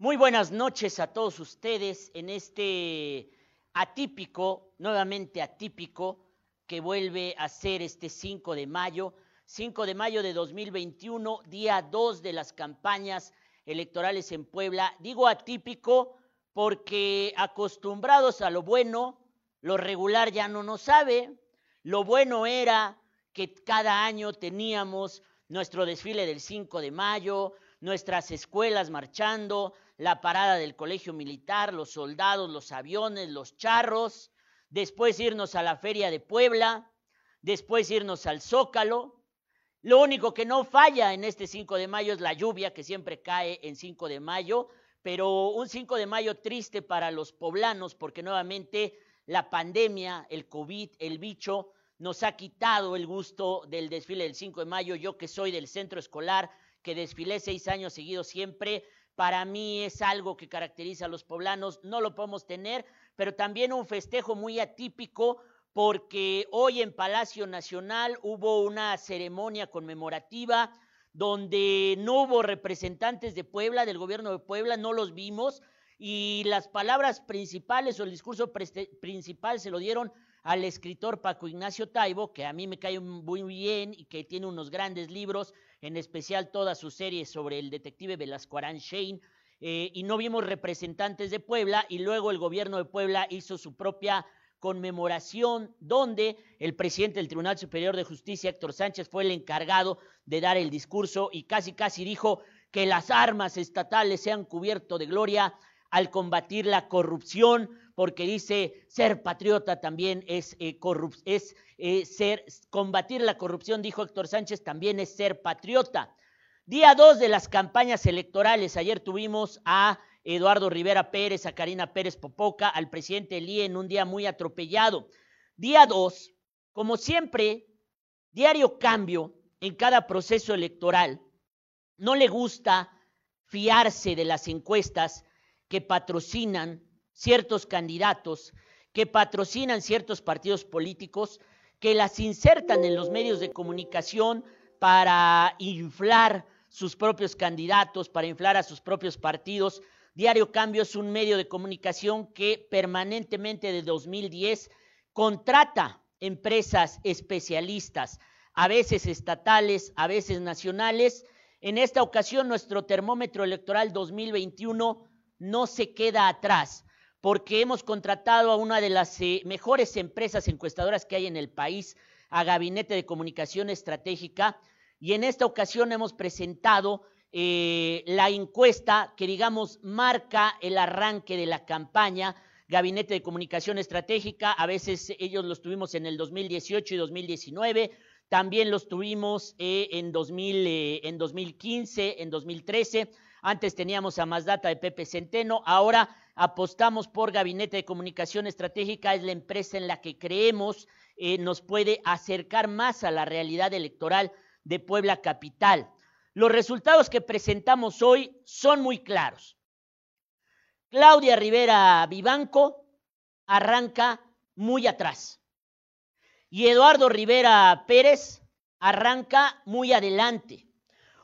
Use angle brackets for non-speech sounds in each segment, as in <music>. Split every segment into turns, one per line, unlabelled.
Muy buenas noches a todos ustedes en este atípico, nuevamente atípico, que vuelve a ser este 5 de mayo, 5 de mayo de 2021, día 2 de las campañas electorales en Puebla. Digo atípico porque acostumbrados a lo bueno, lo regular ya no nos sabe. Lo bueno era que cada año teníamos nuestro desfile del 5 de mayo, nuestras escuelas marchando, la parada del colegio militar, los soldados, los aviones, los charros, después irnos a la feria de Puebla, después irnos al Zócalo. Lo único que no falla en este 5 de mayo es la lluvia que siempre cae en 5 de mayo, pero un 5 de mayo triste para los poblanos porque nuevamente la pandemia, el COVID, el bicho, nos ha quitado el gusto del desfile del 5 de mayo. Yo que soy del centro escolar, que desfilé seis años seguidos siempre, para mí es algo que caracteriza a los poblanos, no lo podemos tener, pero también un festejo muy atípico porque hoy en Palacio Nacional hubo una ceremonia conmemorativa donde no hubo representantes de Puebla, del gobierno de Puebla, no los vimos, y las palabras principales o el discurso principal se lo dieron al escritor Paco Ignacio Taibo, que a mí me cae muy bien y que tiene unos grandes libros, en especial toda su serie sobre el detective Velasco Arán Shane, eh, y no vimos representantes de Puebla, y luego el gobierno de Puebla hizo su propia conmemoración, donde el presidente del Tribunal Superior de Justicia, Héctor Sánchez, fue el encargado de dar el discurso y casi casi dijo que las armas estatales sean cubierto de gloria al combatir la corrupción, porque dice ser patriota también es, eh, es eh, ser, combatir la corrupción, dijo Héctor Sánchez, también es ser patriota. Día dos de las campañas electorales, ayer tuvimos a Eduardo Rivera Pérez, a Karina Pérez Popoca, al presidente Lee en un día muy atropellado. Día dos, como siempre, diario cambio en cada proceso electoral. No le gusta fiarse de las encuestas que patrocinan ciertos candidatos, que patrocinan ciertos partidos políticos, que las insertan en los medios de comunicación para inflar sus propios candidatos, para inflar a sus propios partidos. Diario Cambio es un medio de comunicación que permanentemente de 2010 contrata empresas especialistas, a veces estatales, a veces nacionales. En esta ocasión, nuestro termómetro electoral 2021 no se queda atrás, porque hemos contratado a una de las eh, mejores empresas encuestadoras que hay en el país, a Gabinete de Comunicación Estratégica, y en esta ocasión hemos presentado eh, la encuesta que, digamos, marca el arranque de la campaña. Gabinete de Comunicación Estratégica, a veces ellos los tuvimos en el 2018 y 2019, también los tuvimos eh, en, 2000, en 2015, en 2013 antes teníamos a Mazdata de Pepe Centeno, ahora apostamos por Gabinete de Comunicación Estratégica, es la empresa en la que creemos eh, nos puede acercar más a la realidad electoral de Puebla Capital. Los resultados que presentamos hoy son muy claros. Claudia Rivera Vivanco arranca muy atrás y Eduardo Rivera Pérez arranca muy adelante.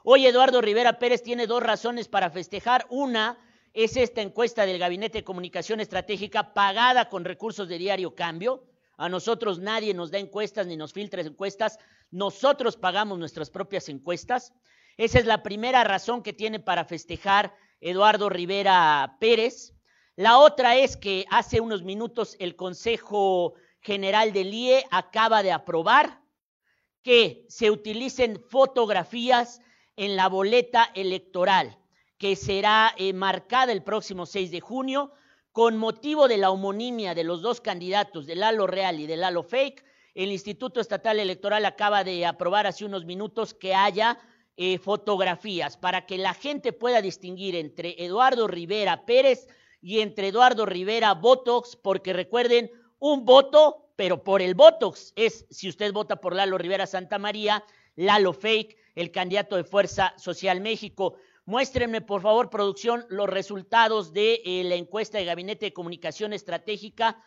Hoy Eduardo Rivera Pérez tiene dos razones para festejar. Una es esta encuesta del Gabinete de Comunicación Estratégica pagada con recursos de diario cambio. A nosotros nadie nos da encuestas ni nos filtra encuestas. Nosotros pagamos nuestras propias encuestas. Esa es la primera razón que tiene para festejar Eduardo Rivera Pérez. La otra es que hace unos minutos el Consejo General del IE acaba de aprobar que se utilicen fotografías en la boleta electoral que será eh, marcada el próximo 6 de junio con motivo de la homonimia de los dos candidatos, del Lalo Real y del Lalo Fake. El Instituto Estatal Electoral acaba de aprobar hace unos minutos que haya eh, fotografías para que la gente pueda distinguir entre Eduardo Rivera Pérez y entre Eduardo Rivera Botox, porque recuerden, un voto, pero por el Botox es, si usted vota por Lalo Rivera Santa María, Lalo Fake, el candidato de Fuerza Social México. Muéstrenme, por favor, producción, los resultados de eh, la encuesta de Gabinete de Comunicación Estratégica,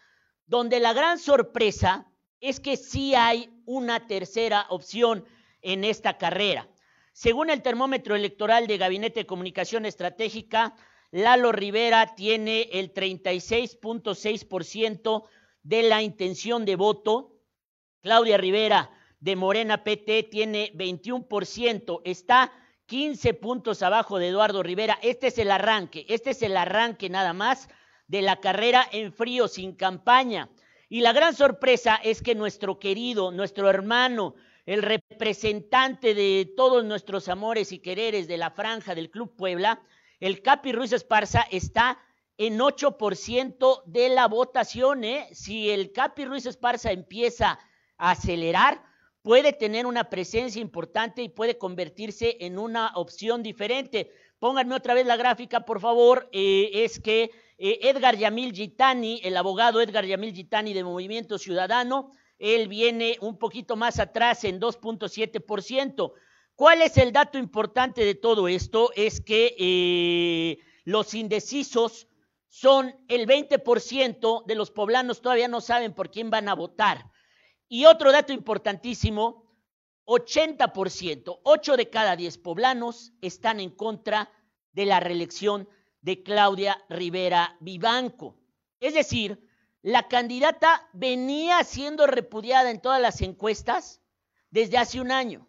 donde la gran sorpresa es que sí hay una tercera opción en esta carrera. Según el termómetro electoral de Gabinete de Comunicación Estratégica, Lalo Rivera tiene el 36.6% de la intención de voto. Claudia Rivera de Morena PT tiene 21%. Está 15 puntos abajo de Eduardo Rivera. Este es el arranque, este es el arranque nada más de la carrera en frío, sin campaña. Y la gran sorpresa es que nuestro querido, nuestro hermano, el representante de todos nuestros amores y quereres de la franja del Club Puebla, el Capi Ruiz Esparza, está en 8% de la votación. ¿eh? Si el Capi Ruiz Esparza empieza a acelerar, puede tener una presencia importante y puede convertirse en una opción diferente. Pónganme otra vez la gráfica, por favor. Eh, es que eh, Edgar Yamil Gitani, el abogado Edgar Yamil Gitani de Movimiento Ciudadano, él viene un poquito más atrás en 2.7%. ¿Cuál es el dato importante de todo esto? Es que eh, los indecisos son el 20% de los poblanos todavía no saben por quién van a votar. Y otro dato importantísimo, 80%, 8 de cada 10 poblanos están en contra de la reelección de Claudia Rivera Vivanco. Es decir, la candidata venía siendo repudiada en todas las encuestas desde hace un año,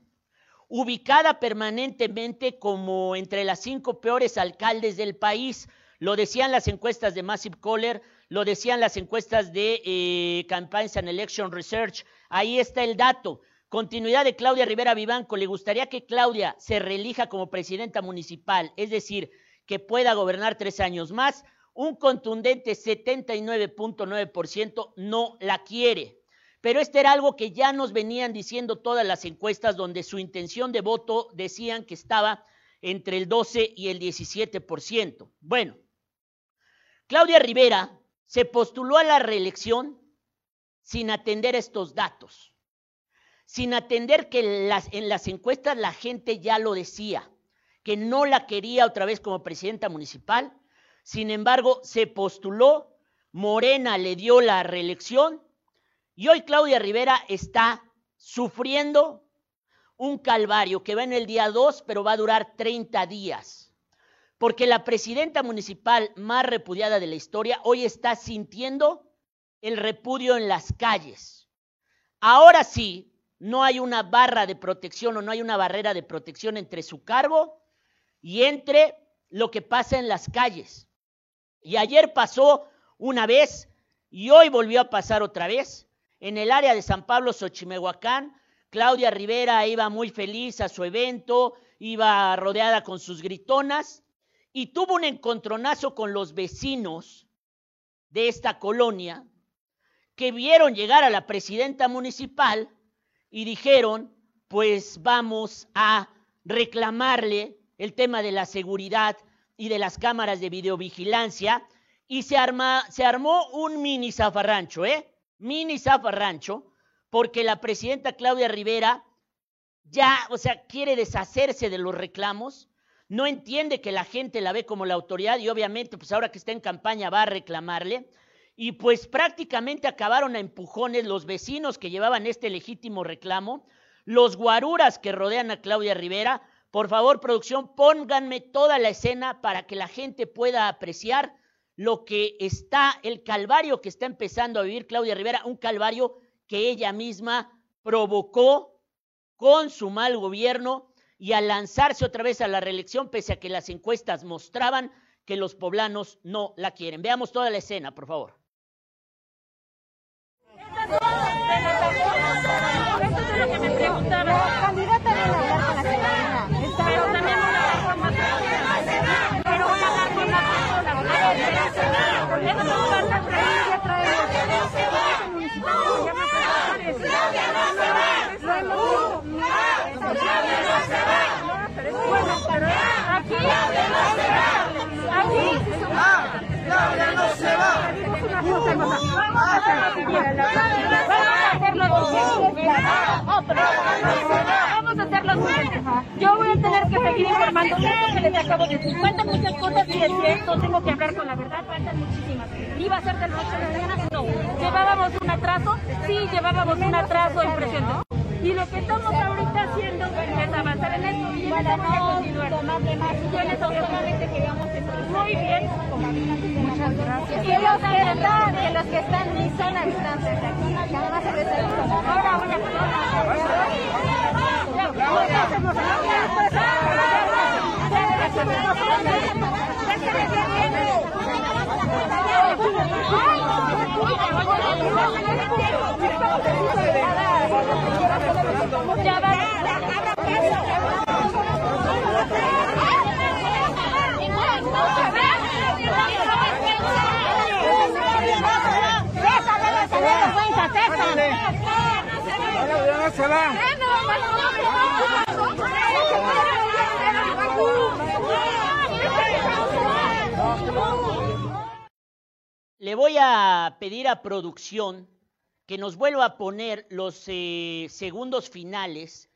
ubicada permanentemente como entre las cinco peores alcaldes del país. Lo decían las encuestas de Massive Caller, lo decían las encuestas de eh, Campaigns and Election Research. Ahí está el dato. Continuidad de Claudia Rivera Vivanco. Le gustaría que Claudia se reelija como presidenta municipal, es decir, que pueda gobernar tres años más. Un contundente 79.9% no la quiere. Pero este era algo que ya nos venían diciendo todas las encuestas donde su intención de voto decían que estaba entre el 12 y el 17%. Bueno, Claudia Rivera se postuló a la reelección sin atender estos datos, sin atender que en las encuestas la gente ya lo decía, que no la quería otra vez como presidenta municipal. Sin embargo, se postuló, Morena le dio la reelección y hoy Claudia Rivera está sufriendo un calvario que va en el día 2, pero va a durar 30 días porque la presidenta municipal más repudiada de la historia hoy está sintiendo el repudio en las calles. Ahora sí, no hay una barra de protección o no hay una barrera de protección entre su cargo y entre lo que pasa en las calles. Y ayer pasó una vez y hoy volvió a pasar otra vez. En el área de San Pablo, Xochimehuacán, Claudia Rivera iba muy feliz a su evento, iba rodeada con sus gritonas y tuvo un encontronazo con los vecinos de esta colonia que vieron llegar a la presidenta municipal y dijeron, pues vamos a reclamarle el tema de la seguridad y de las cámaras de videovigilancia y se, armó un mini zafarrancho, ¿eh? Mini zafarrancho, porque la presidenta Claudia Rivera ya, o sea, quiere deshacerse de los reclamos no entiende que la gente la ve como la autoridad y obviamente pues ahora que está en campaña va a reclamarle. Y pues prácticamente acabaron a empujones los vecinos que llevaban este legítimo reclamo, los guaruras que rodean a Claudia Rivera. Por favor, producción, pónganme toda la escena para que la gente pueda apreciar lo que está, el calvario que está empezando a vivir Claudia Rivera, un calvario que ella misma provocó con su mal gobierno y a lanzarse otra vez a la reelección, pese a que las encuestas mostraban que los poblanos no la quieren. Veamos toda la escena, por favor.
Vamos a hacerlo Yo voy a tener que seguir informando esto que les acabo de decir. Faltan muchas cosas y es cierto, tengo que hablar con la verdad, faltan muchísimas. ¿Iba a ser del noche a la mañana? No. ¿Llevábamos un atraso? Sí, llevábamos un atraso impresionante. Y lo que estamos ahorita haciendo es avanzar en esto. para no tomarle más. Yo muy bien. Muchas gracias. Y los que están, los que están ni son a distancia, que además se les Ahora
Le voy a pedir a producción que nos vuelva a poner los eh, segundos finales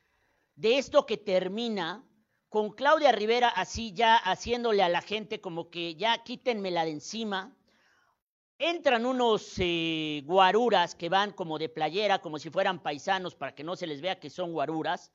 de esto que termina con Claudia Rivera así ya haciéndole a la gente como que ya quítenmela de encima. Entran unos eh, guaruras que van como de playera, como si fueran paisanos, para que no se les vea que son guaruras.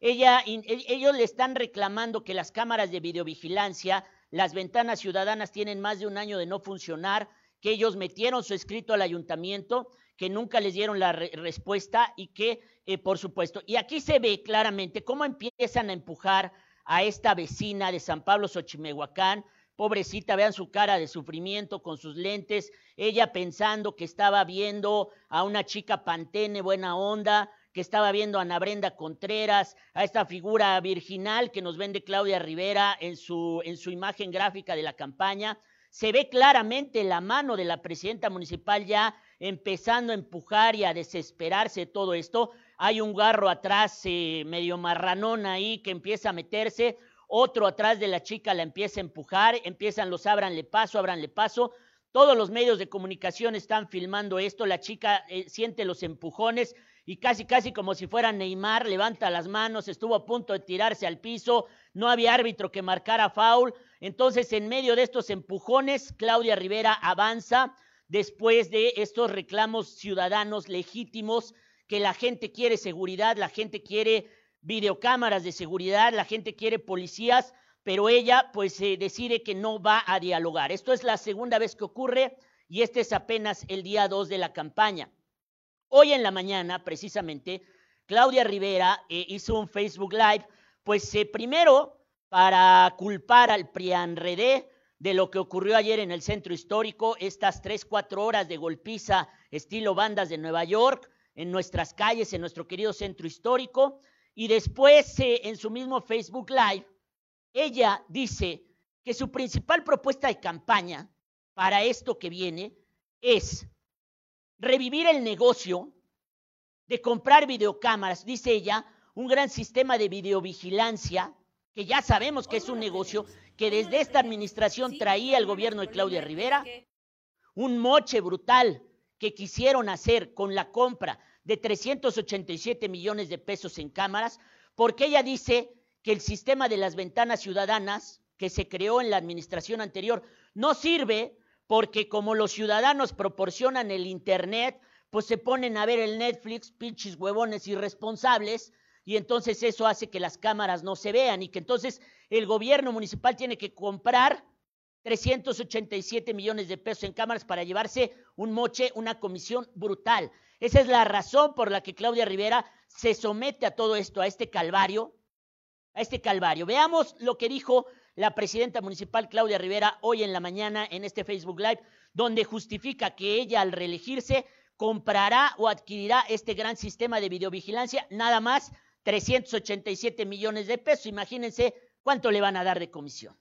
Ella, e, ellos le están reclamando que las cámaras de videovigilancia, las ventanas ciudadanas tienen más de un año de no funcionar, que ellos metieron su escrito al ayuntamiento, que nunca les dieron la respuesta y que, eh, por supuesto, y aquí se ve claramente cómo empiezan a empujar a esta vecina de San Pablo Xochimehuacán, pobrecita, vean su cara de sufrimiento con sus lentes, ella pensando que estaba viendo a una chica pantene buena onda, que estaba viendo a Ana Brenda Contreras, a esta figura virginal que nos vende Claudia Rivera en su, en su imagen gráfica de la campaña. Se ve claramente la mano de la presidenta municipal ya empezando a empujar y a desesperarse de todo esto. Hay un garro atrás eh, medio marranón ahí que empieza a meterse, otro atrás de la chica la empieza a empujar, empiezan los ábranle paso, ábranle paso. Todos los medios de comunicación están filmando esto, la chica eh, siente los empujones y casi, casi como si fuera Neymar, levanta las manos, estuvo a punto de tirarse al piso, no había árbitro que marcara foul. Entonces, en medio de estos empujones, Claudia Rivera avanza después de estos reclamos ciudadanos legítimos que la gente quiere seguridad, la gente quiere videocámaras de seguridad, la gente quiere policías, pero ella pues eh, decide que no va a dialogar. Esto es la segunda vez que ocurre y este es apenas el día 2 de la campaña. Hoy en la mañana, precisamente, Claudia Rivera eh, hizo un Facebook Live, pues eh, primero para culpar al Prianredé de lo que ocurrió ayer en el centro histórico, estas tres, cuatro horas de golpiza estilo bandas de Nueva York, en nuestras calles, en nuestro querido centro histórico. Y después, eh, en su mismo Facebook Live, ella dice que su principal propuesta de campaña para esto que viene es revivir el negocio de comprar videocámaras, dice ella, un gran sistema de videovigilancia, que ya sabemos que es un negocio que desde esta administración traía el gobierno de Claudia Rivera, un moche brutal que quisieron hacer con la compra de 387 millones de pesos en cámaras, porque ella dice que el sistema de las ventanas ciudadanas que se creó en la administración anterior no sirve porque como los ciudadanos proporcionan el Internet, pues se ponen a ver el Netflix, pinches huevones irresponsables, y entonces eso hace que las cámaras no se vean y que entonces el gobierno municipal tiene que comprar 387 millones de pesos en cámaras para llevarse un moche, una comisión brutal. Esa es la razón por la que Claudia Rivera se somete a todo esto, a este calvario, a este calvario. Veamos lo que dijo la presidenta municipal Claudia Rivera hoy en la mañana en este Facebook Live, donde justifica que ella al reelegirse comprará o adquirirá este gran sistema de videovigilancia, nada más 387 millones de pesos. Imagínense cuánto le van a dar de comisión.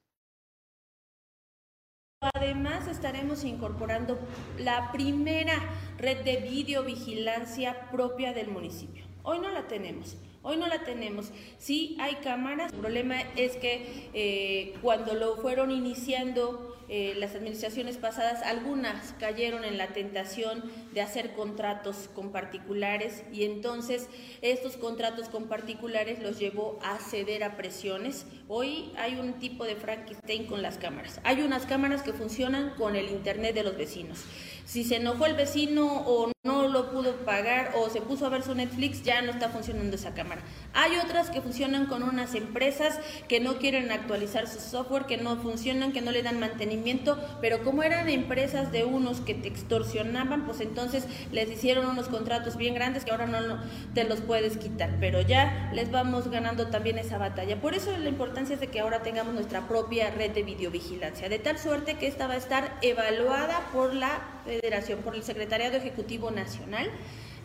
Además, estaremos incorporando la primera red de videovigilancia propia del municipio. Hoy no la tenemos. Hoy no la tenemos. Sí hay cámaras. El problema es que eh, cuando lo fueron iniciando eh, las administraciones pasadas, algunas cayeron en la tentación de hacer contratos con particulares y entonces estos contratos con particulares los llevó a ceder a presiones. Hoy hay un tipo de Frankenstein con las cámaras. Hay unas cámaras que funcionan con el internet de los vecinos. Si se enojó el vecino o no lo pudo pagar o se puso a ver su Netflix, ya no está funcionando esa cámara. Hay otras que funcionan con unas empresas que no quieren actualizar su software, que no funcionan, que no le dan mantenimiento, pero como eran empresas de unos que te extorsionaban, pues entonces les hicieron unos contratos bien grandes que ahora no, no te los puedes quitar, pero ya les vamos ganando también esa batalla. Por eso la importancia es de que ahora tengamos nuestra propia red de videovigilancia, de tal suerte que esta va a estar evaluada por la Federación, por el Secretariado Ejecutivo Nacional.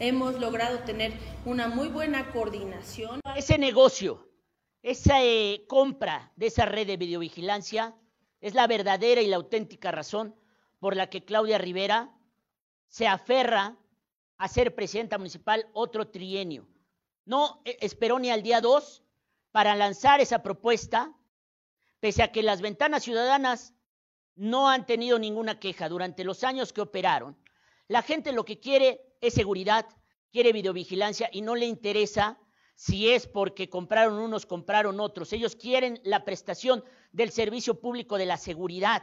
Hemos logrado tener una muy buena coordinación.
Ese negocio, esa eh, compra de esa red de videovigilancia es la verdadera y la auténtica razón por la que Claudia Rivera se aferra a ser presidenta municipal otro trienio. No eh, esperó ni al día 2 para lanzar esa propuesta, pese a que las ventanas ciudadanas no han tenido ninguna queja durante los años que operaron. La gente lo que quiere es seguridad, quiere videovigilancia y no le interesa si es porque compraron unos, compraron otros. Ellos quieren la prestación del servicio público de la seguridad.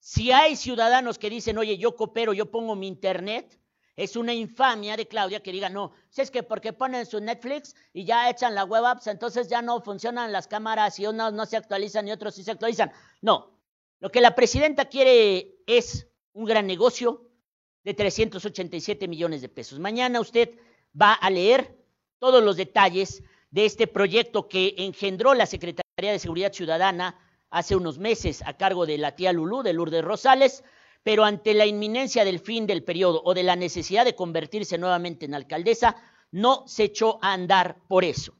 Si hay ciudadanos que dicen, oye, yo coopero, yo pongo mi internet, es una infamia de Claudia que diga, no, si es que porque ponen su Netflix y ya echan la web apps, entonces ya no funcionan las cámaras y unos no se actualizan y otros sí se actualizan. No, lo que la presidenta quiere es un gran negocio de 387 millones de pesos. Mañana usted va a leer todos los detalles de este proyecto que engendró la Secretaría de Seguridad Ciudadana hace unos meses a cargo de la tía Lulú, de Lourdes Rosales, pero ante la inminencia del fin del periodo o de la necesidad de convertirse nuevamente en alcaldesa, no se echó a andar por eso.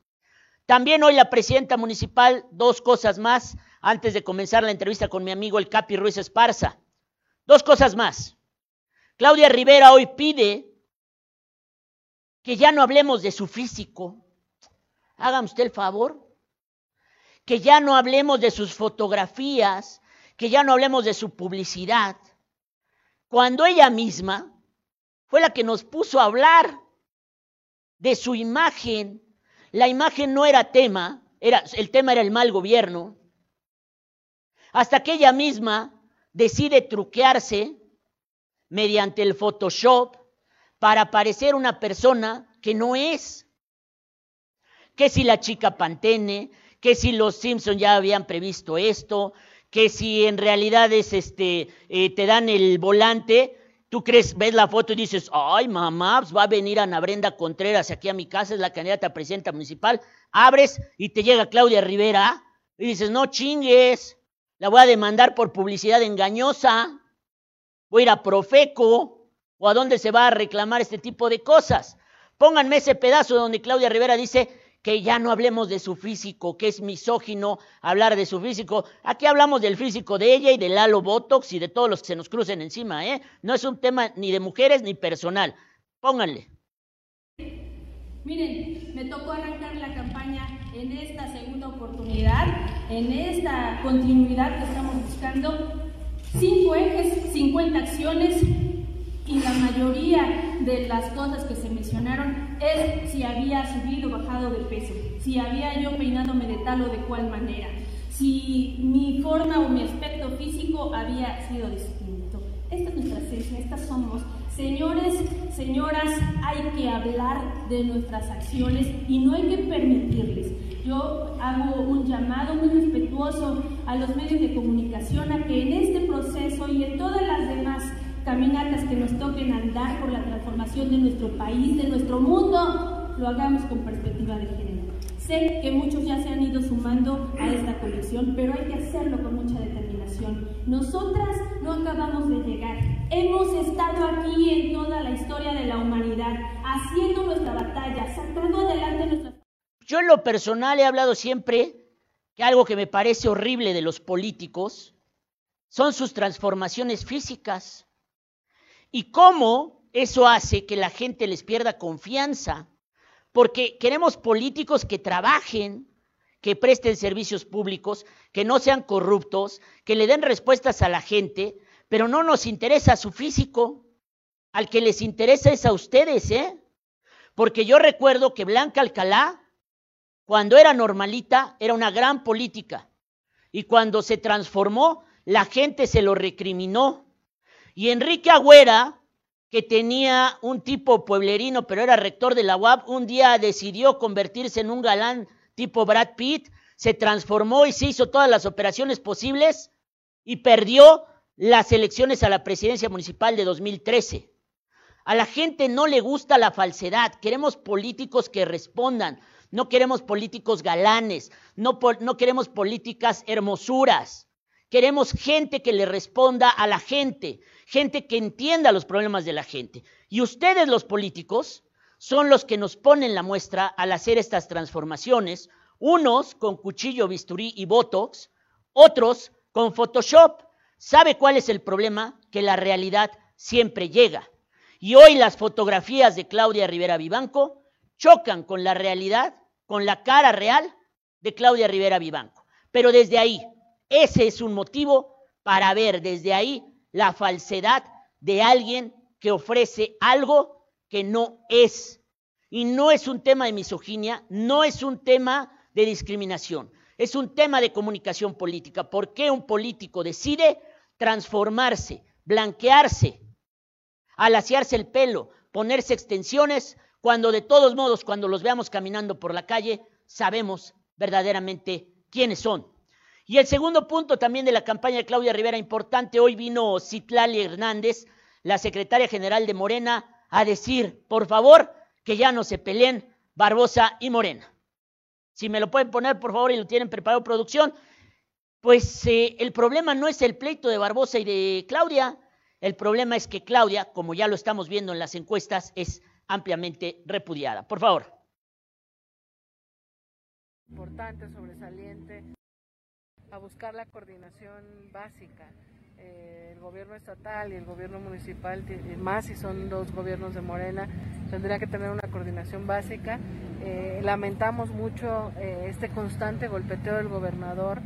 También hoy la presidenta municipal, dos cosas más, antes de comenzar la entrevista con mi amigo el Capi Ruiz Esparza. Dos cosas más. Claudia Rivera hoy pide que ya no hablemos de su físico. Hágame usted el favor. Que ya no hablemos de sus fotografías, que ya no hablemos de su publicidad. Cuando ella misma fue la que nos puso a hablar de su imagen. La imagen no era tema, era, el tema era el mal gobierno hasta que ella misma decide truquearse mediante el Photoshop para parecer una persona que no es. Que si la chica Pantene, que si los Simpson ya habían previsto esto, que si en realidad es este, eh, te dan el volante, tú crees, ves la foto y dices, ay mamá, pues va a venir Ana Brenda Contreras aquí a mi casa, es la candidata a presidenta municipal, abres y te llega Claudia Rivera y dices, no chingues, la voy a demandar por publicidad engañosa, voy a ir a Profeco o a dónde se va a reclamar este tipo de cosas. Pónganme ese pedazo donde Claudia Rivera dice que ya no hablemos de su físico, que es misógino hablar de su físico. Aquí hablamos del físico de ella y del halo Botox y de todos los que se nos crucen encima, ¿eh? No es un tema ni de mujeres ni personal. Pónganle.
Miren, me tocó arrancar la campaña en esta segunda oportunidad, en esta continuidad que estamos buscando. Cinco ejes, 50 acciones y la mayoría de las cosas que se mencionaron es si había subido o bajado de peso, si había yo peinándome de tal o de cual manera, si mi forma o mi aspecto físico había sido distinto. Esta es nuestra esencia, estas somos Señores, señoras, hay que hablar de nuestras acciones y no hay que permitirles. Yo hago un llamado muy respetuoso a los medios de comunicación a que en este proceso y en todas las demás caminatas que nos toquen andar por la transformación de nuestro país, de nuestro mundo, lo hagamos con perspectiva de género. Sé que muchos ya se han ido sumando a esta colección, pero hay que hacerlo con mucha determinación. Nosotras no acabamos de llegar. Hemos estado aquí en toda la historia de la humanidad, haciendo nuestra batalla, sacando adelante nuestra...
Yo en lo personal he hablado siempre que algo que me parece horrible de los políticos son sus transformaciones físicas y cómo eso hace que la gente les pierda confianza porque queremos políticos que trabajen, que presten servicios públicos, que no sean corruptos, que le den respuestas a la gente, pero no nos interesa su físico. Al que les interesa es a ustedes, ¿eh? Porque yo recuerdo que Blanca Alcalá, cuando era normalita, era una gran política. Y cuando se transformó, la gente se lo recriminó. Y Enrique Agüera, que tenía un tipo pueblerino, pero era rector de la UAP, un día decidió convertirse en un galán tipo Brad Pitt, se transformó y se hizo todas las operaciones posibles y perdió las elecciones a la presidencia municipal de 2013. A la gente no le gusta la falsedad, queremos políticos que respondan, no queremos políticos galanes, no, no queremos políticas hermosuras, queremos gente que le responda a la gente, gente que entienda los problemas de la gente. Y ustedes los políticos son los que nos ponen la muestra al hacer estas transformaciones, unos con cuchillo, bisturí y botox, otros con Photoshop. ¿Sabe cuál es el problema? Que la realidad siempre llega. Y hoy las fotografías de Claudia Rivera Vivanco chocan con la realidad, con la cara real de Claudia Rivera Vivanco. Pero desde ahí, ese es un motivo para ver desde ahí la falsedad de alguien que ofrece algo que no es. Y no es un tema de misoginia, no es un tema de discriminación, es un tema de comunicación política. ¿Por qué un político decide transformarse, blanquearse, alaciarse el pelo, ponerse extensiones, cuando de todos modos, cuando los veamos caminando por la calle, sabemos verdaderamente quiénes son. Y el segundo punto también de la campaña de Claudia Rivera, importante, hoy vino Citlali Hernández, la secretaria general de Morena, a decir, por favor, que ya no se peleen Barbosa y Morena. Si me lo pueden poner, por favor, y lo tienen preparado producción, pues eh, el problema no es el pleito de Barbosa y de Claudia, el problema es que Claudia, como ya lo estamos viendo en las encuestas, es ampliamente repudiada. Por favor.
Importante, sobresaliente, a buscar la coordinación básica. Eh, el gobierno estatal y el gobierno municipal, más si son dos gobiernos de Morena, tendría que tener una coordinación básica. Eh, lamentamos mucho eh, este constante golpeteo del gobernador,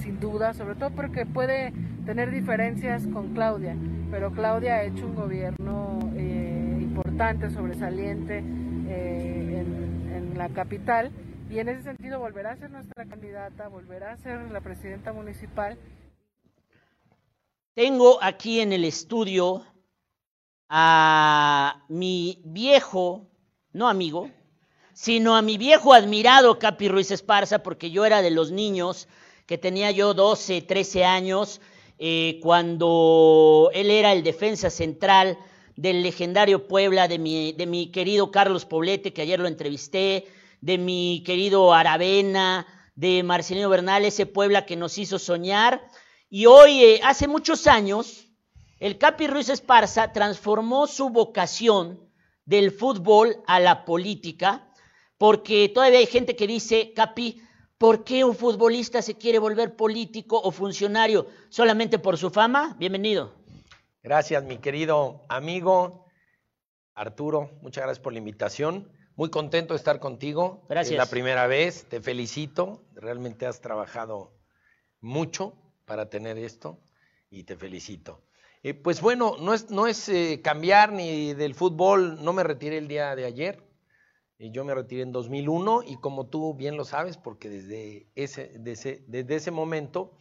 sin duda, sobre todo porque puede tener diferencias con Claudia, pero Claudia ha hecho un gobierno importante, sobresaliente en, la capital y en ese sentido volverá a ser nuestra candidata, volverá a ser la presidenta municipal.
Tengo aquí en el estudio a mi viejo, no amigo, sino a mi viejo admirado Capi Ruiz Esparza, porque yo era de los niños que tenía yo 12, 13 años eh, cuando él era el defensa central del legendario Puebla, de mi, de mi querido Carlos Poblete, que ayer lo entrevisté, de mi querido Aravena, de Marcelino Bernal, ese Puebla que nos hizo soñar. Y hoy, eh, hace muchos años, el Capi Ruiz Esparza transformó su vocación del fútbol a la política, porque todavía hay gente que dice, Capi, ¿Por qué un futbolista se quiere volver político o funcionario solamente por su fama? Bienvenido.
Gracias, mi querido amigo Arturo. Muchas gracias por la invitación. Muy contento de estar contigo.
Gracias.
Es la primera vez. Te felicito. Realmente has trabajado mucho para tener esto y te felicito. Eh, pues bueno, no es, no es eh, cambiar ni del fútbol. No me retiré el día de ayer. Y yo me retiré en 2001 y como tú bien lo sabes, porque desde ese, desde, ese momento,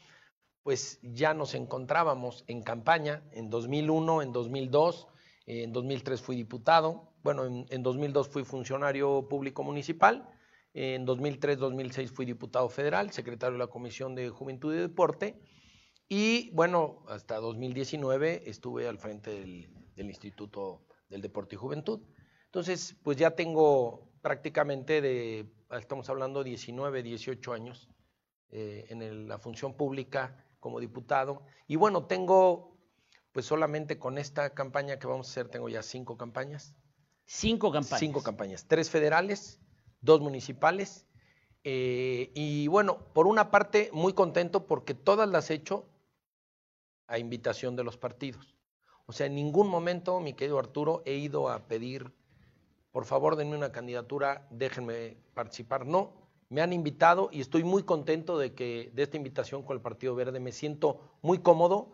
pues ya nos encontrábamos en campaña en 2001, en 2002, en 2003 fui diputado, bueno, en, en 2002 fui funcionario público municipal, en 2003-2006 fui diputado federal, secretario de la Comisión de Juventud y Deporte, y bueno, hasta 2019 estuve al frente del, del Instituto del Deporte y Juventud. Entonces, pues ya tengo prácticamente de, estamos hablando 19, 18 años eh, en la función pública como diputado. Y bueno, tengo, pues solamente con esta campaña que vamos a hacer, tengo ya cinco campañas.
Cinco campañas.
Cinco campañas, tres federales, dos municipales. Eh, y bueno, por una parte, muy contento porque todas las he hecho a invitación de los partidos. O sea, en ningún momento, mi querido Arturo, he ido a pedir por favor denme una candidatura, déjenme participar. No, me han invitado y estoy muy contento de que de esta invitación con el Partido Verde. Me siento muy cómodo.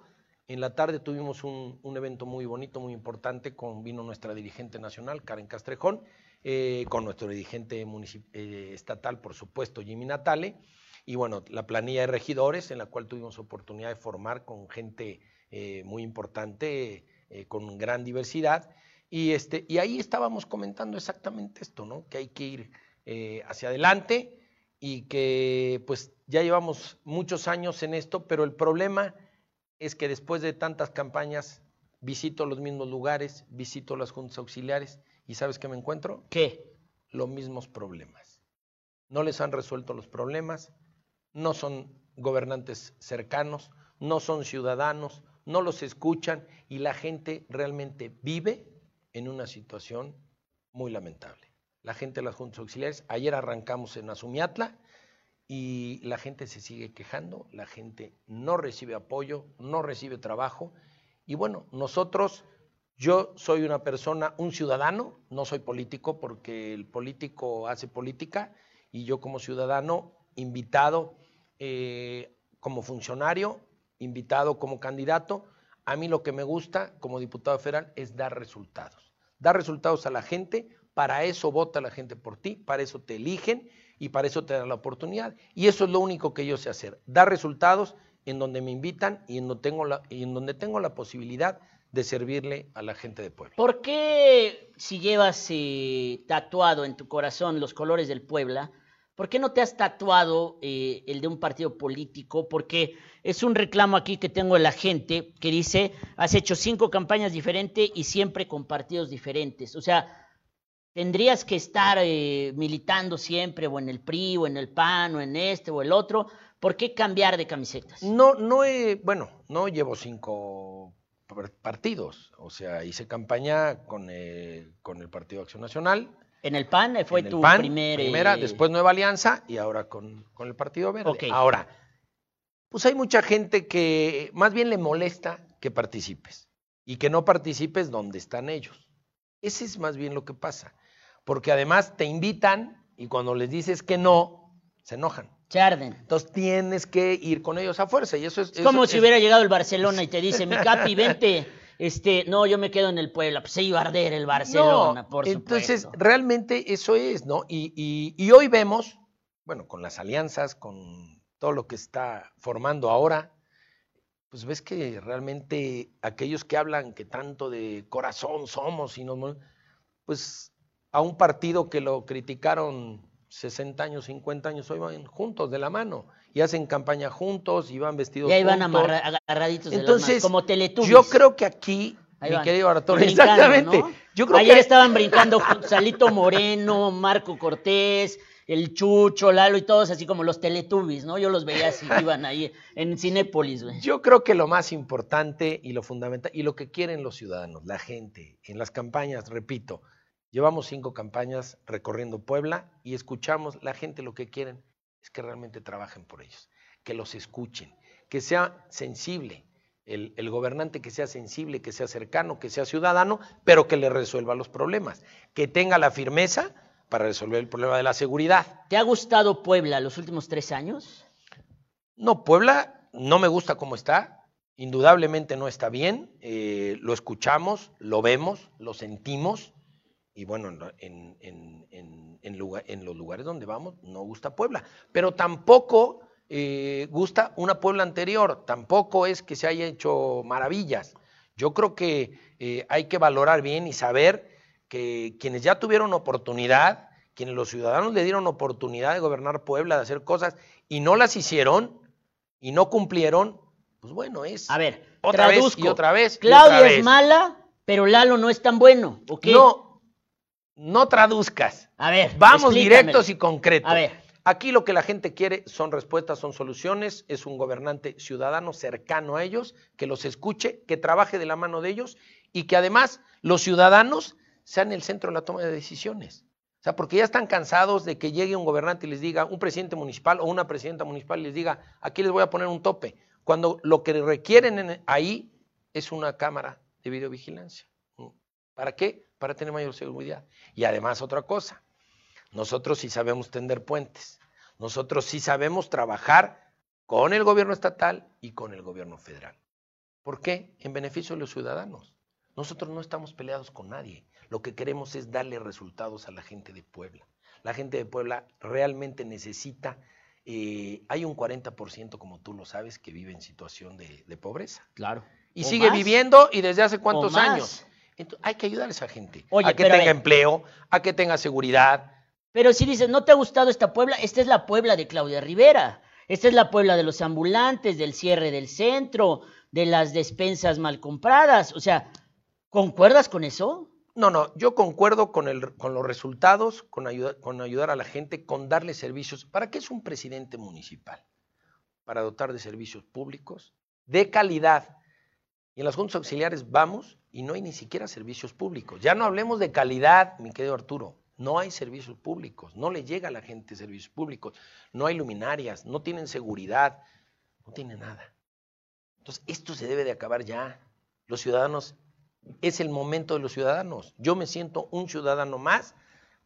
En la tarde tuvimos un, evento muy bonito, muy importante, con vino nuestra dirigente nacional, Karen Castrejón, eh, con nuestro dirigente eh, estatal, por supuesto, Jimmy Natale, y bueno, la planilla de regidores, en la cual tuvimos oportunidad de formar con gente eh, muy importante con gran diversidad. Y, este, y ahí estábamos comentando exactamente esto, ¿no? Que hay que ir hacia adelante y que pues ya llevamos muchos años en esto, pero el problema es que después de tantas campañas visito los mismos lugares, visito las juntas auxiliares y ¿sabes qué me encuentro?
¿Qué?
Los mismos problemas. No les han resuelto los problemas, no son gobernantes cercanos, no son ciudadanos, no los escuchan y la gente realmente vive en una situación muy lamentable. La gente de las juntas auxiliares, ayer arrancamos en Azumiatla y la gente se sigue quejando, la gente no recibe apoyo, no recibe trabajo y bueno, nosotros, yo soy una persona, un ciudadano, no soy político porque el político hace política y yo como ciudadano invitado eh, como funcionario, invitado como candidato, a mí lo que me gusta como diputado federal es dar resultados. Dar resultados a la gente, para eso vota la gente por ti, para eso te eligen y para eso te dan la oportunidad. Y eso es lo único que yo sé hacer, dar resultados en donde me invitan y en donde tengo la, y en donde tengo la posibilidad de servirle a la gente de Puebla.
¿Por qué si llevas eh, tatuado en tu corazón los colores del Puebla, ¿por qué no te has tatuado eh, el de un partido político? Porque es un reclamo aquí que tengo de la gente que dice, has hecho cinco campañas diferentes y siempre con partidos diferentes. O sea, tendrías que estar eh, militando siempre o en el PRI o en el PAN o en este o el otro. ¿Por qué cambiar de camisetas?
No, no he, bueno, no llevo cinco partidos. O sea, hice campaña con el, con el Partido Acción Nacional.
En el PAN fue
en el
tu
PAN,
primer, eh,
primera, después Nueva Alianza y ahora con, con el Partido Verde. Ahora, pues hay mucha gente que más bien le molesta que participes y que no participes donde están ellos. Ese es más bien lo que pasa. Porque además te invitan y cuando les dices que no, se enojan.
Charden.
Entonces tienes que ir con ellos a fuerza y eso es...
Es
eso
como si
es-
hubiera llegado el Barcelona y te dice, mi capi, vente. Este, no, yo me quedo en el Puebla. Pues se iba a arder el Barcelona,
No,
por
entonces
supuesto.
realmente eso es, ¿no? Y, y- y hoy vemos, bueno, con las alianzas, con todo lo que está formando ahora, pues ves que realmente aquellos que hablan que tanto de corazón somos y nos, pues a un partido que lo criticaron 60 años, 50 años, hoy van juntos de la mano y hacen campaña juntos y van vestidos
Y ahí van
juntos.
amarra- agarraditos de
Entonces,
manos, como Teletubbies.
yo creo que aquí,
Ahí
mi
van,
querido Arturo, exactamente.
¿no?
Yo creo
Ayer
que
estaban brincando juntos Salito Moreno, Marco Cortés, el Chucho, Lalo y todos así como los Teletubbies, ¿no? Yo los veía así, iban ahí en Cinépolis, güey.
Yo creo que lo más importante y lo fundamental y lo que quieren los ciudadanos, la gente, en las campañas, repito, llevamos cinco campañas recorriendo Puebla y escuchamos, la gente lo que quieren es que realmente trabajen por ellos, que los escuchen, que sea sensible, el, el gobernante que sea sensible, que sea cercano, que sea ciudadano, pero que le resuelva los problemas, que tenga la firmeza para resolver el problema de la seguridad.
¿Te ha gustado Puebla los últimos tres años?
No, Puebla no me gusta cómo está, indudablemente no está bien, eh, lo escuchamos, lo vemos, lo sentimos, y bueno, en, en- en- lugar- en los lugares donde vamos no gusta Puebla, pero tampoco eh, gusta una Puebla anterior, tampoco es que se haya hecho maravillas. Yo creo que eh, hay que valorar bien y saber que quienes ya tuvieron oportunidad, quienes los ciudadanos le dieron oportunidad de gobernar Puebla, de hacer cosas y no las hicieron y no cumplieron, pues bueno, es
A ver,
otra vez
traduzco.
y otra vez.
Claudia
otra
es
vez.
mala, pero Lalo no es tan bueno, ¿o qué?
No, no traduzcas.
A ver,
Vamos directos y concretos.
A ver.
Aquí lo que la gente quiere son respuestas, son soluciones, es un gobernante ciudadano cercano a ellos, que los escuche, que trabaje de la mano de ellos y que además los ciudadanos sean el centro de la toma de decisiones. O sea, porque ya están cansados de que llegue un gobernante y les diga, un presidente municipal o una presidenta municipal y les diga, aquí les voy a poner un tope, cuando lo que requieren en- ahí es una cámara de videovigilancia. ¿Para qué? Para tener mayor seguridad. Y además otra cosa, nosotros sí sabemos tender puentes, nosotros sí sabemos trabajar con el gobierno estatal y con el gobierno federal. ¿Por qué? En beneficio de los ciudadanos. Nosotros no estamos peleados con nadie. Lo que queremos es darle resultados a la gente de Puebla. La gente de Puebla realmente necesita, eh, hay un 40%, como tú lo sabes, que vive en situación de, de pobreza.
Claro.
Y
¿O
sigue
más?
viviendo y desde hace cuántos años. Entonces, hay que ayudar a esa gente.
Oye,
a que
a
tenga empleo, a que tenga seguridad.
Pero si dices, ¿no te ha gustado esta Puebla? Esta es la Puebla de Claudia Rivera. Esta es la Puebla de los ambulantes, del cierre del centro, de las despensas mal compradas. O sea, ¿concuerdas con eso?
No, no, yo concuerdo con, el, con los resultados, con, ayuda- con ayudar a la gente, con darle servicios. ¿Para qué es un presidente municipal? Para dotar de servicios públicos de calidad. Y en las juntas auxiliares vamos y no hay ni siquiera servicios públicos. Ya no hablemos de calidad, mi querido Arturo. No hay servicios públicos, no le llega a la gente servicios públicos, no hay luminarias, no tienen seguridad, no tienen nada. Entonces, esto se debe de acabar ya. Los ciudadanos es el momento de los ciudadanos. Yo me siento un ciudadano más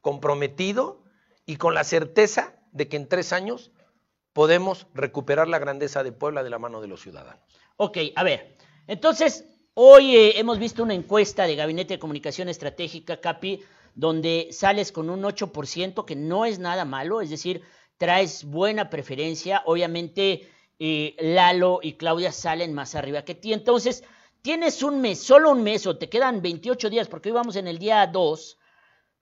comprometido y con la certeza de que en tres años podemos recuperar la grandeza de Puebla de la mano de los ciudadanos.
Ok, a ver. Entonces, hoy eh, hemos visto una encuesta de Gabinete de Comunicación Estratégica, Capi, donde sales con un 8%, que no es nada malo, es decir, traes buena preferencia. Obviamente, eh, Lalo y Claudia salen más arriba que ti. Entonces, tienes un mes, solo un mes, o te quedan 28 días, porque hoy vamos en el día 2,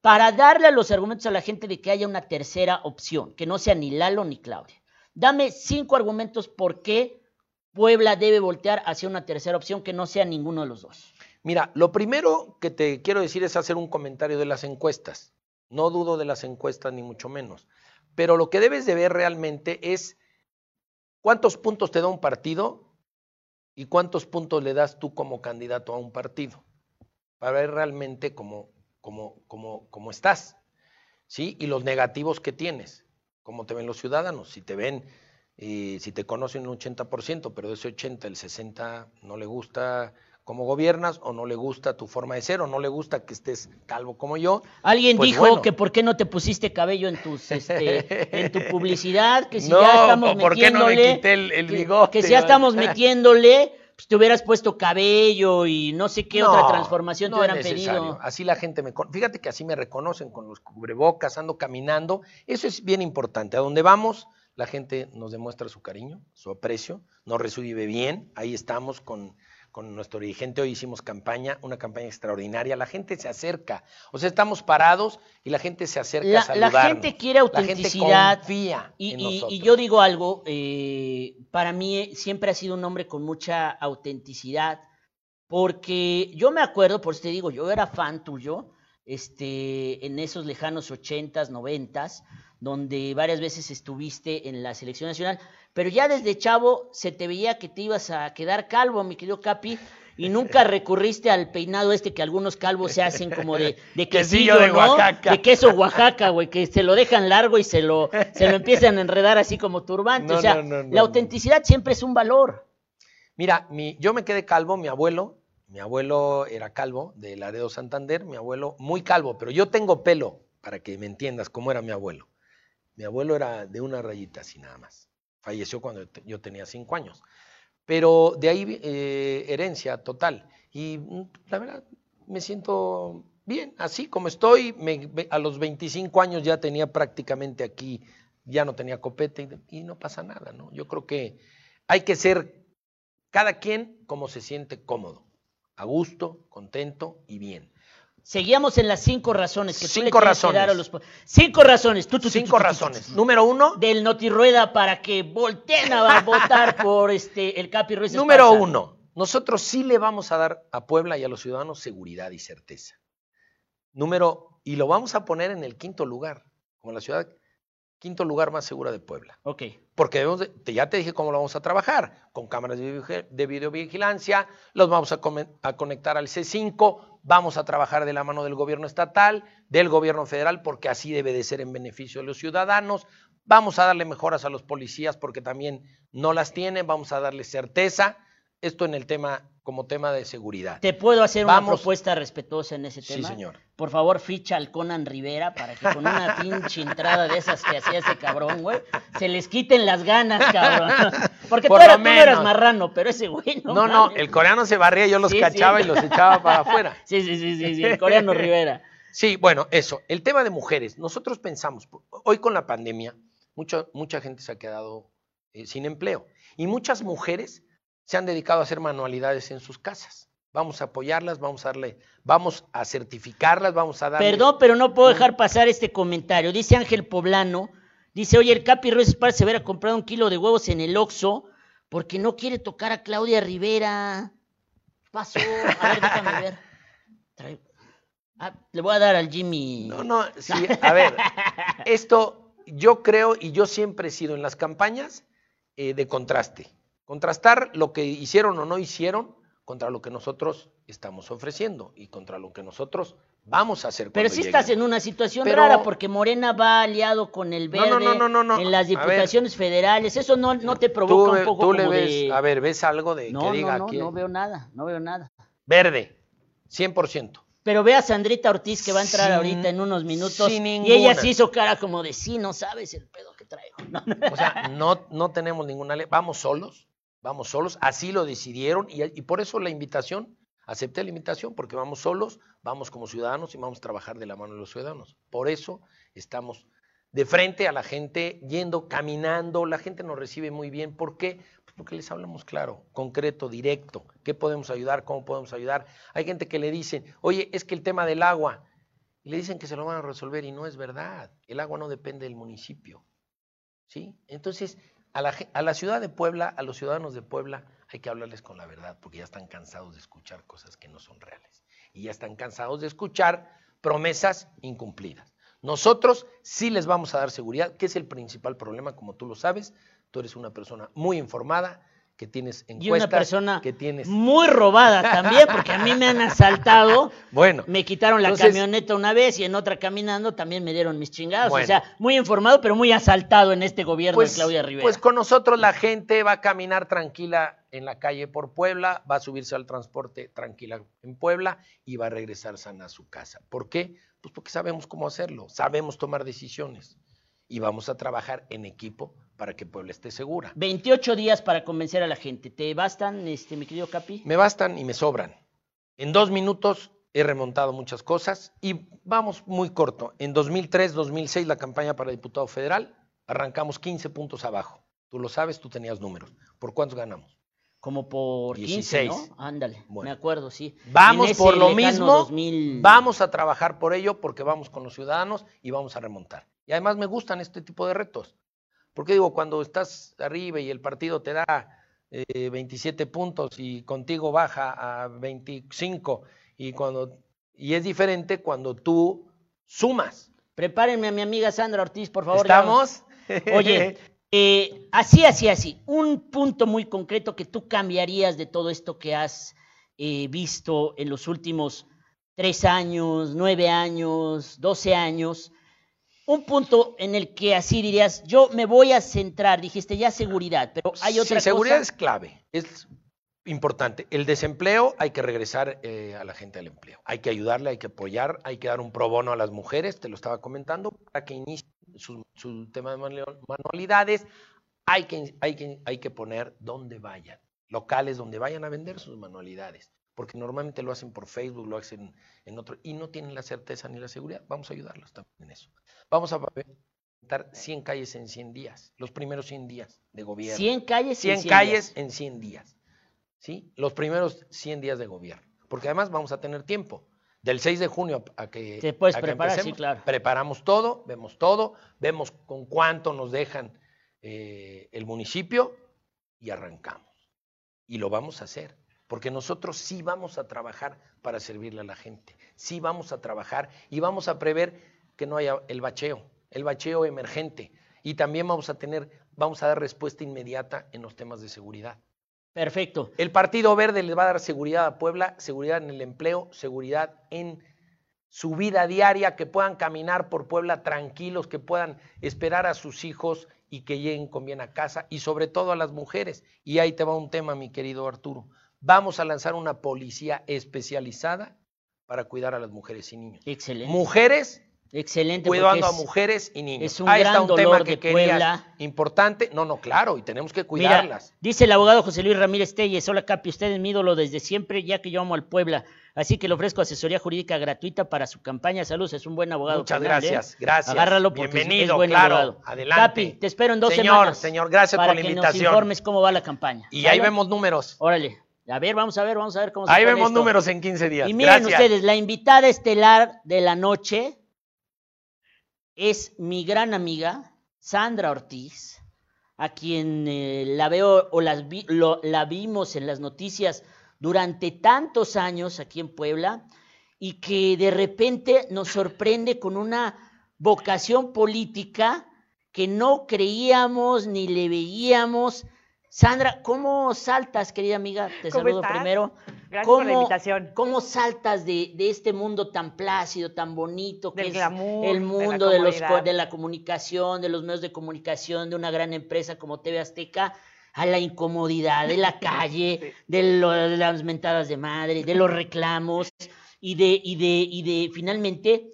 para darle los argumentos a la gente de que haya una tercera opción, que no sea ni Lalo ni Claudia. Dame cinco argumentos por qué Puebla debe voltear hacia una tercera opción que no sea ninguno de los dos.
Mira, lo primero que te quiero decir es hacer un comentario de las encuestas. No dudo de las encuestas ni mucho menos. Pero lo que debes de ver realmente es cuántos puntos te da un partido y cuántos puntos le das tú como candidato a un partido. Para ver realmente cómo, cómo, cómo, cómo estás. ¿Sí? Y los negativos que tienes. Cómo te ven los ciudadanos. Si te ven, eh, si te conocen un 80%, pero de ese 80, el 60 no le gusta cómo gobiernas, o no le gusta tu forma de ser, o no le gusta que estés calvo como yo.
Alguien
Pues
dijo
bueno.
que por qué no te pusiste cabello en tus este, en tu publicidad, que si <laughs>
No,
ya estamos
por qué no me
metiéndole,
quité el- bigote,
que si ya estamos <laughs> metiéndole, pues te hubieras puesto cabello y no sé qué otra transformación
no
te hubieran pedido.
Así la gente me... Fíjate que así me reconocen con los cubrebocas, ando caminando. Eso es bien importante. A donde vamos, la gente nos demuestra su cariño, su aprecio, nos recibe bien. Ahí estamos con, con nuestro dirigente. Hoy hicimos campaña, una campaña extraordinaria. La gente se acerca. O sea, estamos parados y la gente se acerca a
La, la
saludarnos.
gente quiere
La gente
autenticidad.
confía
y,
en
y- yo digo algo, eh, para mí siempre ha sido un hombre con mucha autenticidad, porque yo me acuerdo, por eso te digo, yo era fan tuyo, este, en esos lejanos ochentas, noventas, donde varias veces estuviste en la selección nacional, pero ya desde chavo se te veía que te ibas a quedar calvo, mi querido Capi, y nunca <laughs> recurriste al peinado este que algunos calvos se hacen como de, de <laughs>
Quesillo
quesillo,
de
¿no?
Oaxaca.
De queso Oaxaca, güey, que se lo dejan largo y se lo, se lo empiezan a enredar así como turbante.
No,
o sea,
no,
la autenticidad siempre es un valor.
Mira, mi, yo me quedé calvo, mi abuelo, mi abuelo era calvo de Laredo Santander, mi abuelo muy calvo, pero yo tengo pelo, para que me entiendas cómo era mi abuelo. Mi abuelo era de una rayita así nada más. Falleció cuando yo tenía cinco años. Pero de ahí eh, herencia total. Y mm, la verdad, me siento bien, así como estoy. A los 25 años ya tenía prácticamente aquí, ya no tenía copete y, y no pasa nada, ¿no? Yo creo que hay que ser cada quien como se siente cómodo, a gusto, contento y bien.
Seguíamos en las cinco razones que tú le
Cinco
tienes que dar a
razones.
los... Cinco razones. Tú, tú,
Cinco
tú,
razones. Número uno,
Del Notirrueda para que volteen a <laughs> votar por este el Capi Ruiz
número
Esparza.
uno, nosotros sí le vamos a dar a Puebla y a los ciudadanos seguridad y certeza. Número, y lo vamos a poner en el quinto lugar, como la ciudad quinto lugar más segura de Puebla.
Ok.
Porque debemos de- te- ya te dije cómo lo vamos a trabajar, con cámaras de, video- de videovigilancia, los vamos a, come- a conectar al C5, vamos a trabajar de la mano del gobierno estatal, del gobierno federal, porque así debe de ser en beneficio de los ciudadanos, vamos a darle mejoras a los policías porque también no las tienen, vamos a darle certeza, esto en el tema, como tema de seguridad.
¿Te puedo hacer una propuesta respetuosa en ese
Sí,
tema?
señor.
Por favor, ficha al Conan Rivera para que con una <laughs> pinche entrada de esas que hacía ese cabrón, güey, se les quiten las ganas, cabrón. <laughs> Porque
Por
tú, eras, tú no eras marrano, pero ese güey no.
No, no, el coreano se barría, yo los
Sí, sí.
cachaba y los echaba para afuera. <laughs>
Sí, sí, sí, sí, sí, el coreano Rivera.
Sí, bueno, eso. El tema de mujeres. Nosotros pensamos, hoy con la pandemia, mucha, mucha gente se ha quedado eh, sin empleo. Y muchas mujeres se han dedicado a hacer manualidades en sus casas. Vamos a apoyarlas, vamos a darle, vamos a certificarlas, vamos a darle.
Perdón, pero no puedo dejar pasar este comentario. Dice Ángel Poblano, dice, oye, el Capi Ruiz se hubiera comprado un kilo de huevos en el Oxxo porque no quiere tocar a Claudia Rivera. ¿Qué pasó? A ver, déjame <laughs> ver. Trae- Ah, le voy a dar al Jimmy.
No, no, sí, a ver, esto yo creo y yo siempre he sido en las campañas eh, de contraste. Contrastar lo que hicieron o no hicieron contra lo que nosotros estamos ofreciendo y contra lo que nosotros vamos a hacer.
Pero
cuando
sí estás en una situación
Pero-
rara porque Morena va aliado con el
No,
verde
no, no, no, no, no.
en las
ver.
diputaciones federales. Eso no, no te provoca un poco
tú
como
le ves,
de...
a ver, ves algo de
no,
que diga
no, no,
aquí.
no veo nada, no veo nada.
Verde, 100%.
Pero ve a Sandrita Ortiz que va a entrar
Sin-
ahorita en unos minutos
sin
y ella sí hizo cara como de sí, no sabes el pedo que traigo. No, no.
O sea, no, no tenemos ninguna ley. Vamos solos, vamos solos. Así lo decidieron y, por eso la invitación, acepté la invitación, porque vamos solos, vamos como ciudadanos y vamos a trabajar de la mano de los ciudadanos. Por eso estamos de frente a la gente, yendo, caminando. La gente nos recibe muy bien. ¿Por qué? Pues porque les hablamos claro, concreto, directo. ¿Qué podemos ayudar? ¿Cómo podemos ayudar? Hay gente que le dicen, oye, es que el tema del agua. Y le dicen que se lo van a resolver y no es verdad. El agua no depende del municipio. ¿sí? Entonces, a la, a la ciudad de Puebla, a los ciudadanos de Puebla, hay que hablarles con la verdad, porque ya están cansados de escuchar cosas que no son reales. Y ya están cansados de escuchar promesas incumplidas. Nosotros sí les vamos a dar seguridad, que es el principal problema, como tú lo sabes. Tú eres una persona muy informada, que tienes
Y
encuestas,
una persona
que tienes...
muy robada también, porque a mí me han asaltado, <laughs>
Bueno,
me quitaron la
Entonces-
camioneta una vez y en otra caminando también me dieron mis chingados.
Bueno.
O sea, muy informado, pero muy asaltado en este gobierno de Claudia Rivera.
Pues con nosotros la gente va a caminar tranquila en la calle por Puebla, va a subirse al transporte tranquila en Puebla y va a regresar sana a su casa. ¿Por qué? Pues porque sabemos cómo hacerlo, sabemos tomar decisiones y vamos a trabajar en equipo para que Puebla esté segura.
28 días para convencer a la gente. ¿Te bastan, este, mi querido Capi?
Me bastan y me sobran. En dos minutos he remontado muchas cosas y vamos muy corto. En 2003, 2006, la campaña para diputado federal, arrancamos 15 puntos abajo. Tú lo sabes, tú tenías números. ¿Por cuántos ganamos?
Como por 15,
16.
¿no? Ándale,
Bueno.
me acuerdo, sí.
Vamos
En
por lo mismo,
2000.
vamos a trabajar por ello porque vamos con los ciudadanos y vamos a remontar. Y además me gustan este tipo de retos. Porque digo, cuando estás arriba y el partido te da eh, 27 puntos y contigo baja a 25 y cuando y es diferente cuando tú sumas.
Prepárenme a mi amiga Sandra Ortiz, por favor. ya-
¿Estamos?
Oye, <laughs> eh, así, así, así. Un punto muy concreto que tú cambiarías de todo esto que has eh, visto en los últimos tres años, nueve años, doce años. Un punto en el que así dirías, yo me voy a centrar, dijiste ya seguridad, pero hay otra
sí, seguridad
cosa.
es clave, es importante. El desempleo hay que regresar eh, a la gente al empleo. Hay que ayudarle, hay que apoyar, hay que dar un pro bono a las mujeres, te lo estaba comentando, para que inicien su, su tema de manua- manualidades. Hay que, hay, que, hay que poner donde vayan, locales donde vayan a vender sus manualidades, porque normalmente lo hacen por Facebook, lo hacen en otro, y no tienen la certeza ni la seguridad. Vamos a ayudarlos también en eso. Vamos a pavimentar 100 calles en 100 días, los primeros 100 días de gobierno.
100 calles. en
100
100
calles
días.
en 100 días. ¿Sí? Los primeros 100 días de gobierno. Porque además vamos a tener tiempo. Del 6 de junio a que.
Te puedes
a que
preparar, sí, claro.
Preparamos todo, vemos todo, vemos con cuánto nos dejan eh, el municipio y arrancamos. Y lo vamos a hacer. Porque nosotros sí vamos a trabajar para servirle a la gente. Sí vamos a trabajar y vamos a prever que no haya el bacheo, el bacheo emergente. Y también vamos a tener, vamos a dar respuesta inmediata en los temas de seguridad.
Perfecto.
El Partido Verde les va a dar seguridad a Puebla, seguridad en el empleo, seguridad en su vida diaria, que puedan caminar por Puebla tranquilos, que puedan esperar a sus hijos y que lleguen con bien a casa, y sobre todo a las mujeres. Y ahí te va un tema, mi querido Arturo. Vamos a lanzar una policía especializada para cuidar a las mujeres y niños.
Excelente.
Mujeres
Excelente.
cuidando a
es-
mujeres y niños.
es un
Ahí
gran
está un
dolor
tema que querías importante. No, no, claro, y tenemos que
Mira,
cuidarlas.
dice el abogado José Luis Ramírez Telles, hola Capi, usted es mi ídolo desde siempre, ya que yo amo al Puebla, así que le ofrezco asesoría jurídica gratuita para su campaña. Saludos, es un buen abogado.
Muchas
¿eh?
gracias, gracias.
Agárralo porque es
Bienvenido,
buen
claro,
abogado.
adelante.
Capi, te espero en dos
Señor,
semanas.
señor, gracias
para
por la
que
invitación.
nos informes cómo va la campaña.
Y ahí vemos números.
Órale, a ver, vamos a ver, vamos a ver cómo se
Ahí vemos
esto.
números en 15 días.
Y miren
Gracias.
ustedes, la invitada estelar de la noche es mi gran amiga, Sandra Ortiz, a quien eh, la veo o las vi- lo- la vimos en las noticias durante tantos años aquí en Puebla y que de repente nos sorprende con una vocación política que no creíamos ni le veíamos. Sandra, ¿cómo saltas, querida amiga? Te
¿Cómo
saludo
estás?
primero.
Gracias por la
¿Cómo-
invitación.
¿Cómo saltas de, de este mundo tan plácido, tan bonito, que
Del
es
glamour,
el
de la
mundo de, los, co-
comodidad.
de la comunicación, de los medios de comunicación, de una gran empresa como TV Azteca, a la incomodidad de la <laughs> calle, de, lo- de las mentadas de madre, de los reclamos y de, y de, y de finalmente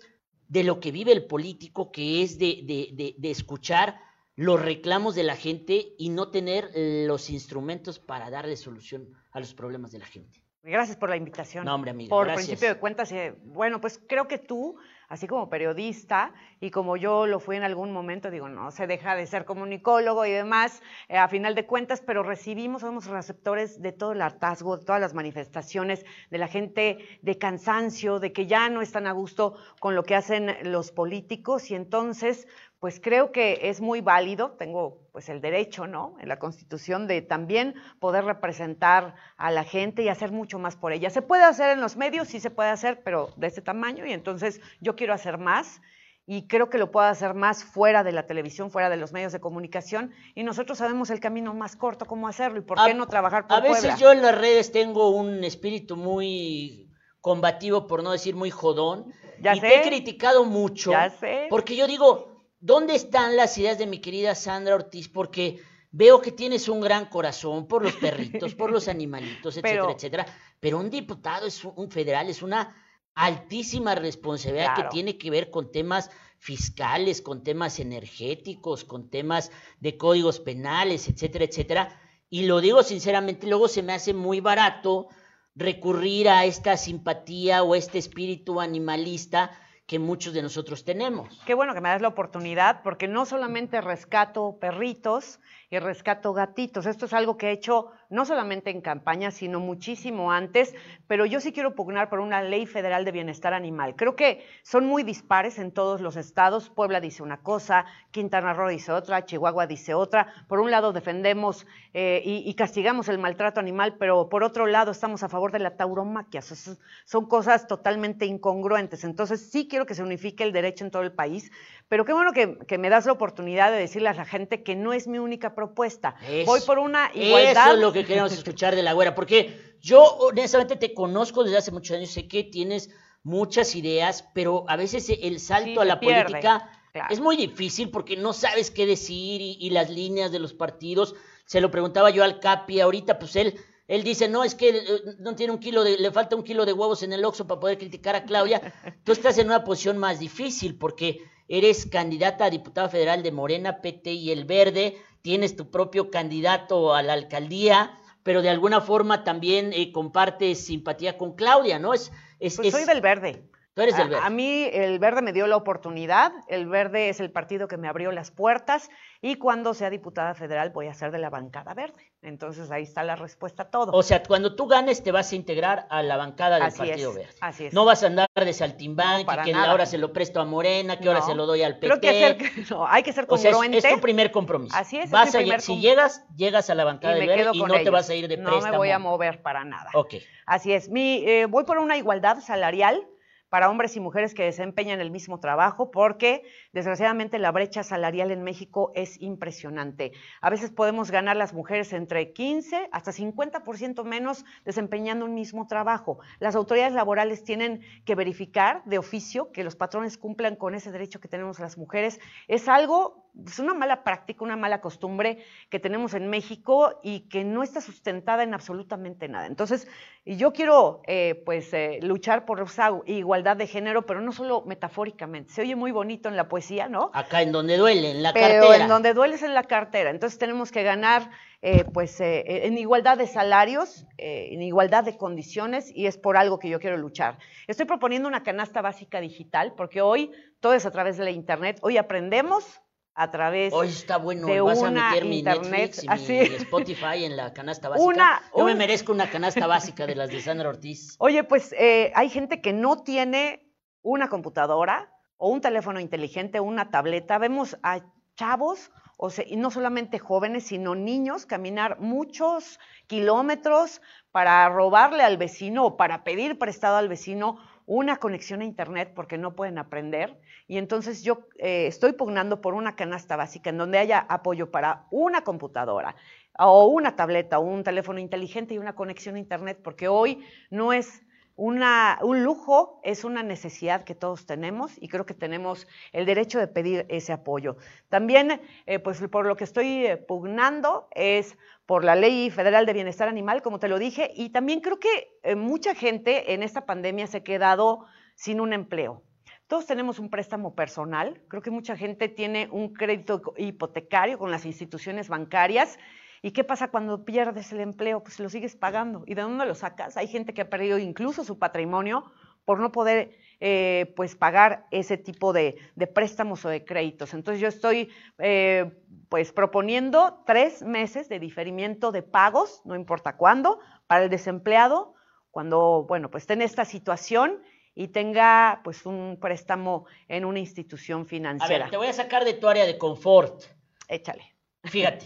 de lo que vive el político, que es de, de, de, de escuchar los reclamos de la gente y no tener los instrumentos para darle solución a los problemas de la gente.
Gracias por la invitación.
No, hombre, amiga,
Por
gracias.
principio de cuentas, eh, bueno, pues creo que tú, así como periodista, y como yo lo fui en algún momento, digo, no se deja de ser comunicólogo y demás, eh, a final de cuentas, pero recibimos, somos receptores de todo el hartazgo, de todas las manifestaciones, de la gente de cansancio, de que ya no están a gusto con lo que hacen los políticos, y entonces, pues creo que es muy válido, tengo pues el derecho, ¿no? En la Constitución de también poder representar a la gente y hacer mucho más por ella. Se puede hacer en los medios, sí se puede hacer, pero de este tamaño y entonces yo quiero hacer más y creo que lo puedo hacer más fuera de la televisión, fuera de los medios de comunicación y nosotros sabemos el camino más corto cómo hacerlo y por qué
A-
no trabajar por
A veces
Puebla.
yo en las redes tengo un espíritu muy combativo, por no decir muy jodón,
Ya
y
sé.
te he criticado mucho,
Ya sé.
porque yo digo, ¿dónde están las ideas de mi querida Sandra Ortiz? Porque veo que tienes un gran corazón por los perritos, por los <laughs> animalitos, etcétera,
Pero-
etcétera, pero un diputado es un, federal, es una altísima responsabilidad
Claro.
que tiene que ver con temas fiscales, con temas energéticos, con temas de códigos penales, etcétera, etcétera. Y lo digo sinceramente, luego se me hace muy barato recurrir a esta simpatía o este espíritu animalista que muchos de nosotros tenemos.
Qué bueno que me das la oportunidad, porque no solamente rescato perritos y rescato gatitos, esto es algo que he hecho no solamente en campaña, sino muchísimo antes, pero yo sí quiero pugnar por una ley federal de bienestar animal. Creo que son muy dispares en todos los estados. Puebla dice una cosa, Quintana Roo dice otra, Chihuahua dice otra. Por un lado defendemos eh, y, castigamos el maltrato animal, pero por otro lado estamos a favor de la tauromaquia. So- so- son cosas totalmente incongruentes. Entonces sí quiero que se unifique el derecho en todo el país, pero qué bueno que, que me das la oportunidad de decirle a la gente que no es mi única propuesta.
Eso-
Voy por una igualdad.
Eso es lo que queremos <laughs> escuchar de la güera, porque yo honestamente te conozco desde hace muchos años, sé que tienes muchas ideas, pero a veces el salto
Sí,
a la
pierde,
política
claro.
es muy difícil porque no sabes qué decir y, y las líneas de los partidos. Se lo preguntaba yo al Capi ahorita, pues él, él dice, no, es que eh, no tiene un kilo de, le falta un kilo de huevos en el Oxxo para poder criticar a Claudia. <laughs> Tú estás en una posición más difícil porque eres candidata a diputada federal de Morena, PT y El Verde, tienes tu propio candidato a la alcaldía, pero de alguna forma también eh, compartes simpatía con Claudia, ¿no? Es, es,
Pues
es-
soy del verde.
Tú eres del Verde.
A, mí el verde me dio la oportunidad, el verde es el partido que me abrió las puertas y cuando sea diputada federal voy a ser de la bancada verde. Entonces ahí está la respuesta a todo.
O sea, cuando tú ganes te vas a integrar a la bancada del
Así
Partido
es,
Verde.
así es.
No vas a andar de saltimbanqui,
No,
que
nada.
ahora se lo presto a Morena, que ahora
No.
se lo doy al.
Creo que <laughs> no, hay que ser
O sea, es-
congruente.
es, tu primer compromiso.
Así es,
Vas a
primer
si llegas, llegas a la bancada del Verde y no te vas a ir de
No
préstamo.
me voy a mover para nada.
Ok.
Así es. Mi, eh, voy por una igualdad salarial para hombres y mujeres que desempeñan el mismo trabajo, porque desgraciadamente la brecha salarial en México es impresionante. A veces podemos ganar las mujeres entre 15 hasta 50% menos desempeñando un mismo trabajo. Las autoridades laborales tienen que verificar de oficio que los patrones cumplan con ese derecho que tenemos las mujeres. Es algo es una mala práctica, una mala costumbre que tenemos en México y que no está sustentada en absolutamente nada. Entonces, yo quiero eh, pues eh, luchar por esa igualdad de género, pero no solo metafóricamente. Se oye muy bonito en la poesía, ¿no?
Acá en donde duele, en la
pero
cartera.
en donde duele es en la cartera. Entonces tenemos que ganar eh, pues en igualdad de salarios, en igualdad de condiciones y es por algo que yo quiero luchar. Estoy proponiendo una canasta básica digital porque hoy todo es a través de la internet. Hoy aprendemos a través
Hoy está bueno,
de
vas a
una
meter mi
internet
Netflix y
así.
mi Spotify en la canasta básica.
Una-
Yo me merezco una canasta básica de las de Sandra Ortiz. <laughs>
Oye, pues eh, hay gente que no tiene una computadora o un teléfono inteligente, una tableta. Vemos a chavos, o sea, y no solamente jóvenes, sino niños caminar muchos kilómetros para robarle al vecino o para pedir prestado al vecino una conexión a internet porque no pueden aprender. Y entonces yo eh, estoy pugnando por una canasta básica en donde haya apoyo para una computadora o una tableta o un teléfono inteligente y una conexión a internet, porque hoy no es un lujo, es una necesidad que todos tenemos y creo que tenemos el derecho de pedir ese apoyo. También, eh, pues por lo que estoy eh, pugnando es por la Ley Federal de Bienestar Animal, como te lo dije, y también creo que eh, mucha gente en esta pandemia se ha quedado sin un empleo. Todos tenemos un préstamo personal, creo que mucha gente tiene un crédito hipotecario con las instituciones bancarias. ¿Y qué pasa cuando pierdes el empleo? Pues lo sigues pagando. ¿Y de dónde lo sacas? Hay gente que ha perdido incluso su patrimonio por no poder eh, pues pagar ese tipo de, de, préstamos o de créditos. Entonces yo estoy eh, pues proponiendo tres meses de diferimiento de pagos, no importa cuándo, para el desempleado, cuando bueno pues esté en esta situación y tenga pues un préstamo en una institución
A
financiera.
ver, te voy a sacar de tu área de confort.
Échale.
Fíjate,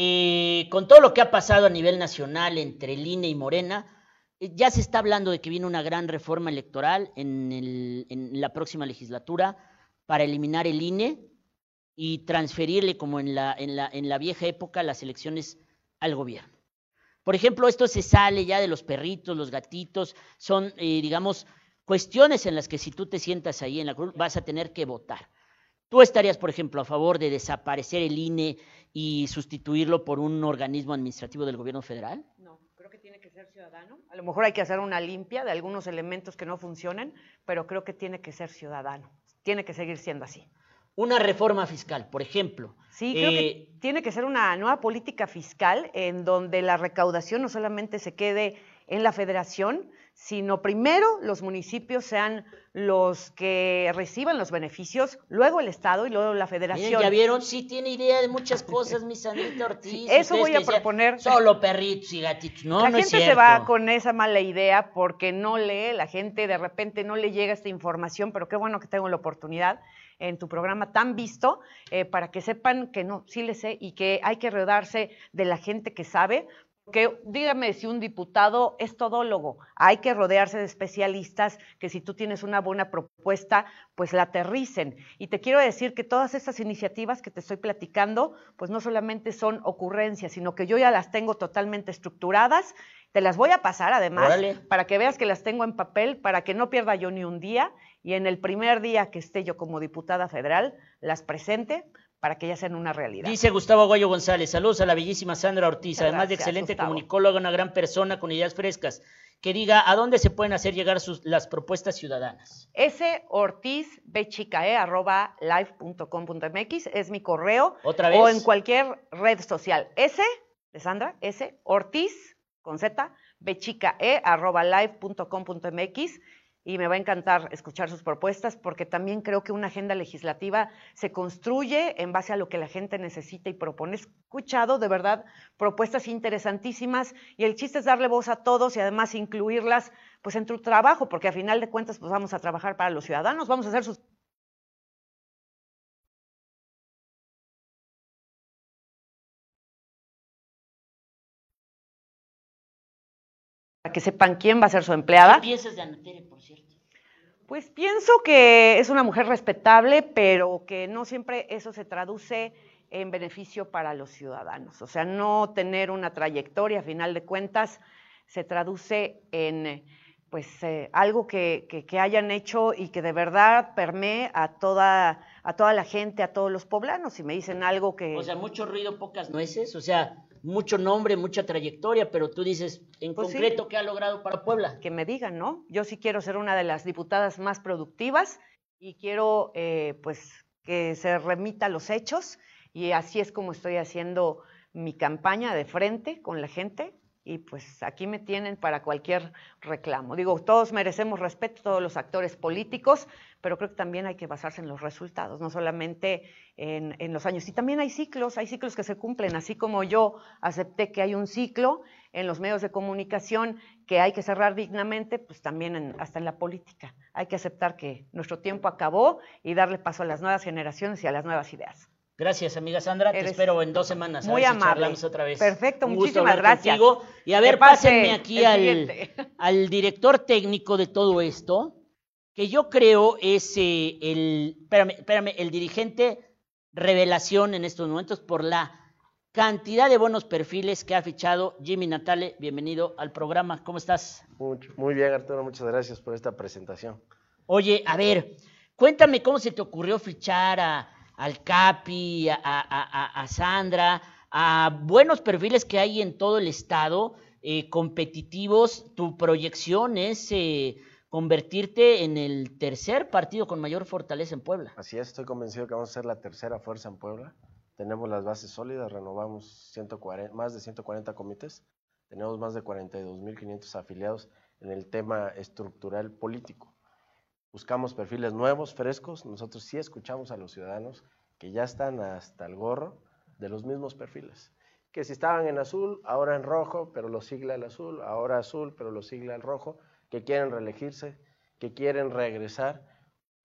eh, con todo lo que ha pasado a nivel nacional entre el INE y Morena, eh, ya se está hablando de que viene una gran reforma electoral en, la próxima legislatura para eliminar el INE y transferirle, como en la, en la, en la vieja época, las elecciones al gobierno. Por ejemplo, esto se sale ya de los perritos, los gatitos, son, eh, digamos, cuestiones en las que si tú te sientas ahí en la cruz vas a tener que votar. ¿Tú estarías, por ejemplo, a favor de desaparecer el INE y sustituirlo por un organismo administrativo del gobierno federal?
No, creo que tiene que ser ciudadano. A lo mejor hay que hacer una limpia de algunos elementos que no funcionen, pero creo que tiene que ser ciudadano. Tiene que seguir siendo así.
Una reforma fiscal, por ejemplo.
Sí, creo
Eh,
que tiene que ser una nueva política fiscal en donde la recaudación no solamente se quede en la federación, sino primero los municipios sean los que reciban los beneficios, luego el Estado y luego la
miren,
federación.
ya vieron, sí tiene idea de muchas cosas, mi Sandrita Ortiz.
Sí, eso voy a
decían,
proponer.
Solo perritos y gatitos. No,
la
no es
gente se va con esa mala idea porque no lee, la gente de repente no le llega esta información, pero qué bueno que tengo la oportunidad en tu programa tan visto eh, para que sepan que no, sí le sé y que hay que rodearse de la gente que sabe. Dígame si un diputado es todólogo, hay que rodearse de especialistas que si tú tienes una buena propuesta, pues la aterricen. Y te quiero decir que todas estas iniciativas que te estoy platicando, pues no solamente son ocurrencias, sino que yo ya las tengo totalmente estructuradas. Te las voy a pasar además para que veas que las tengo en papel, para que no pierda yo ni un día y en el primer día que esté yo como diputada federal, las presente para que ya sean una realidad.
Dice Gustavo Aguayo González, saludos a la bellísima Sandra Ortiz,
Muchas
además de excelente
Gustavo.
comunicóloga, una gran persona con ideas frescas, que diga a dónde se pueden hacer llegar sus, las propuestas ciudadanas.
S Ortiz Bchicae, arroba live.com.mx es mi correo.
¿Otra vez?
O en cualquier red social. S de Sandra, S Ortiz con Z, Bchicae, arroba live.com.mx y me va a encantar escuchar sus propuestas porque también creo que una agenda legislativa se construye en base a lo que la gente necesita y propone. He escuchado de verdad propuestas interesantísimas y el chiste es darle voz a todos y además incluirlas pues en tu trabajo, porque a final de cuentas pues vamos a trabajar para los ciudadanos, vamos a hacer sus para que sepan quién va a ser su empleada.
¿Qué piensas de Ana Tere, por cierto?
Pues pienso que es una mujer respetable, pero que no siempre eso se traduce en beneficio para los ciudadanos. O sea, no tener una trayectoria, a final de cuentas, se traduce en pues eh, algo que, que, que hayan hecho y que de verdad permee a toda a toda la gente, a todos los poblanos. Si me dicen algo que...
O sea, mucho ruido, pocas nueces, o sea, mucho nombre, mucha trayectoria, pero tú dices, en
Pues sí.
concreto, ¿qué ha logrado para Puebla?
que me digan, ¿no? Yo sí quiero ser una de las diputadas más productivas y quiero, eh, pues, que se remita a los hechos y así es como estoy haciendo mi campaña de frente con la gente y pues aquí me tienen para cualquier reclamo. Digo, todos merecemos respeto, todos los actores políticos, pero creo que también hay que basarse en los resultados, no solamente en, en los años. Y también hay ciclos, hay ciclos que se cumplen, así como yo acepté que hay un ciclo en los medios de comunicación que hay que cerrar dignamente, pues también en- hasta en la política. Hay que aceptar que nuestro tiempo acabó y darle paso a las nuevas generaciones y a las nuevas ideas.
Gracias, amiga Sandra. Te espero en dos semanas. a
muy
ver si
amable.
charlamos otra vez.
Perfecto,
Un gusto
muchísimas
hablar
gracias.
contigo. Y a ver, pásenme aquí <laughs> al director técnico de todo esto, que yo creo es eh, el, espérame, espérame, el dirigente revelación en estos momentos por la cantidad de buenos perfiles que ha fichado Jimmy Natale. Bienvenido al programa. ¿Cómo estás?
Mucho- muy bien, Arturo, muchas gracias por esta presentación.
Oye, a ver, cuéntame cómo se te ocurrió fichar a, al Capi, a, a- a- Sandra, a buenos perfiles que hay en todo el estado, eh, competitivos. Tu proyección es eh, convertirte en el tercer partido con mayor fortaleza en Puebla.
Así es, estoy convencido que vamos a ser la tercera fuerza en Puebla. Tenemos las bases sólidas, renovamos 140, más de 140 comités, tenemos más de 42.500 afiliados en el tema estructural político. Buscamos perfiles nuevos, frescos. Nosotros sí escuchamos a los ciudadanos que ya están hasta el gorro de los mismos perfiles. Que si estaban en azul, ahora en rojo, pero lo sigla el azul, ahora azul, pero lo sigla el rojo, que quieren reelegirse, que quieren regresar.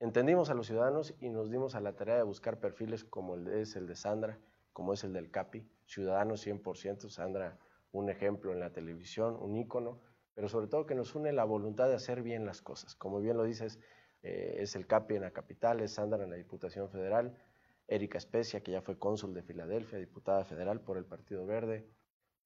Entendimos a los ciudadanos y nos dimos a la tarea de buscar perfiles como es el de Sandra, como es el del Capi, ciudadanos 100%, Sandra un ejemplo en la televisión, un ícono, pero sobre todo que nos une la voluntad de hacer bien las cosas. Como bien lo dices, eh, es el Capi en la capital, es Sandra en la Diputación Federal, Erika Especia, que ya fue cónsul de Filadelfia, diputada federal por el Partido Verde,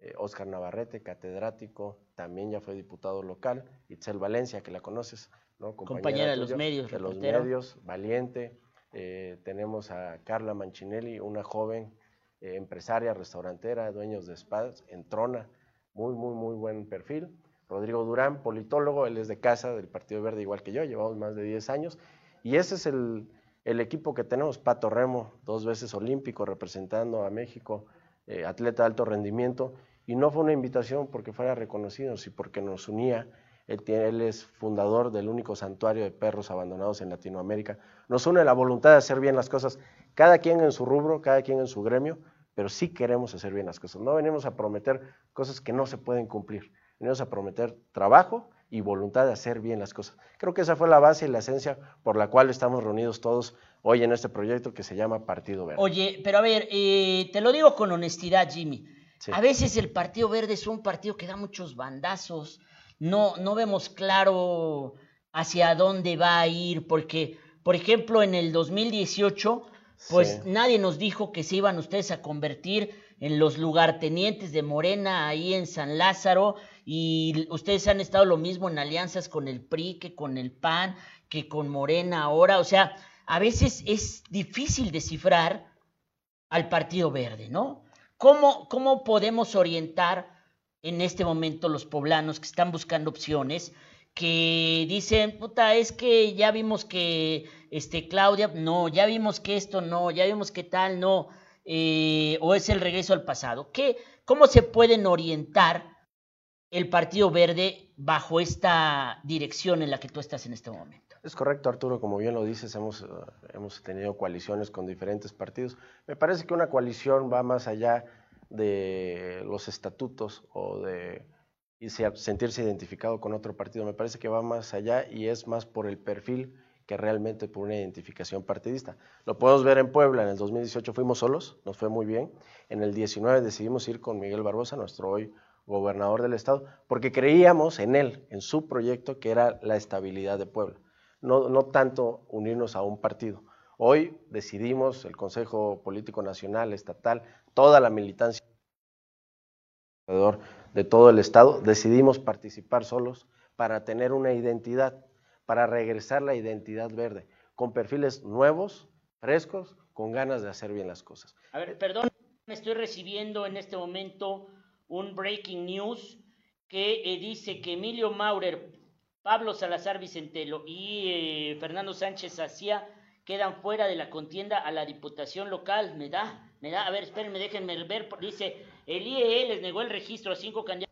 eh, Oscar Navarrete, catedrático, también ya fue diputado local, Itzel Valencia, que la conoces, ¿no?
Compañera de los medios,
de los medios, valiente. Eh, tenemos a Carla Manchinelli, una joven eh, empresaria, restaurantera, dueños de spas, en Trona, muy, muy, muy buen perfil. Rodrigo Durán, politólogo, él es de casa del Partido Verde, igual que yo, llevamos más de 10 años. Y ese es el, equipo que tenemos, Pato Remo, dos veces olímpico, representando a México, eh, atleta de alto rendimiento. Y no fue una invitación porque fuera reconocido, sino porque nos unía. Él es fundador del único santuario de perros abandonados en Latinoamérica. Nos une la voluntad de hacer bien las cosas, cada quien en su rubro, cada quien en su gremio, pero sí queremos hacer bien las cosas. No venimos a prometer cosas que no se pueden cumplir. Venimos a prometer trabajo y voluntad de hacer bien las cosas. Creo que esa fue la base y la esencia por la cual estamos reunidos todos hoy en este proyecto que se llama Partido Verde.
Oye, pero a ver, eh, te lo digo con honestidad, Jimmy.
Sí.
A veces el Partido Verde es un partido que da muchos bandazos. No, no vemos claro hacia dónde va a ir, porque, por ejemplo, en el 2018, pues
Sí.
nadie nos dijo que se iban ustedes a convertir en los lugartenientes de Morena ahí en San Lázaro y ustedes han estado lo mismo en alianzas con el PRI que con el PAN, que con Morena ahora, o sea, a veces es difícil descifrar al Partido Verde, ¿no? ¿Cómo, cómo podemos orientar en este momento los poblanos que están buscando opciones, que dicen, puta, es que ya vimos que este, Claudia, no, ya vimos que esto no, ya vimos que tal, no, eh, o es el regreso al pasado? ¿Qué, ¿Cómo se pueden orientar el Partido Verde bajo esta dirección en la que tú estás en este momento?
Es correcto, Arturo, como bien lo dices, hemos, eh, hemos tenido coaliciones con diferentes partidos. Me parece que una coalición va más allá de los estatutos o de sentirse identificado con otro partido. Me parece que va más allá y es más por el perfil que realmente por una identificación partidista. Lo podemos ver en Puebla, en el 2018 fuimos solos, nos fue muy bien. En el 19 decidimos ir con Miguel Barbosa, nuestro hoy gobernador del estado, porque creíamos en él, en su proyecto, que era la estabilidad de Puebla, no, no tanto unirnos a un partido. Hoy decidimos, el Consejo Político Nacional, Estatal, toda la militancia de todo el Estado, decidimos participar solos para tener una identidad, para regresar la identidad verde, con perfiles nuevos, frescos, con ganas de hacer bien las cosas.
A ver, perdón, me estoy recibiendo en este momento un breaking news que eh, dice que Emilio Maurer, Pablo Salazar Vicentelo y eh, Fernando Sánchez Hacía quedan fuera de la contienda a la diputación local. Me da, me da, a ver, espérenme, déjenme ver. Dice, el IEE les negó el registro a cinco candidatos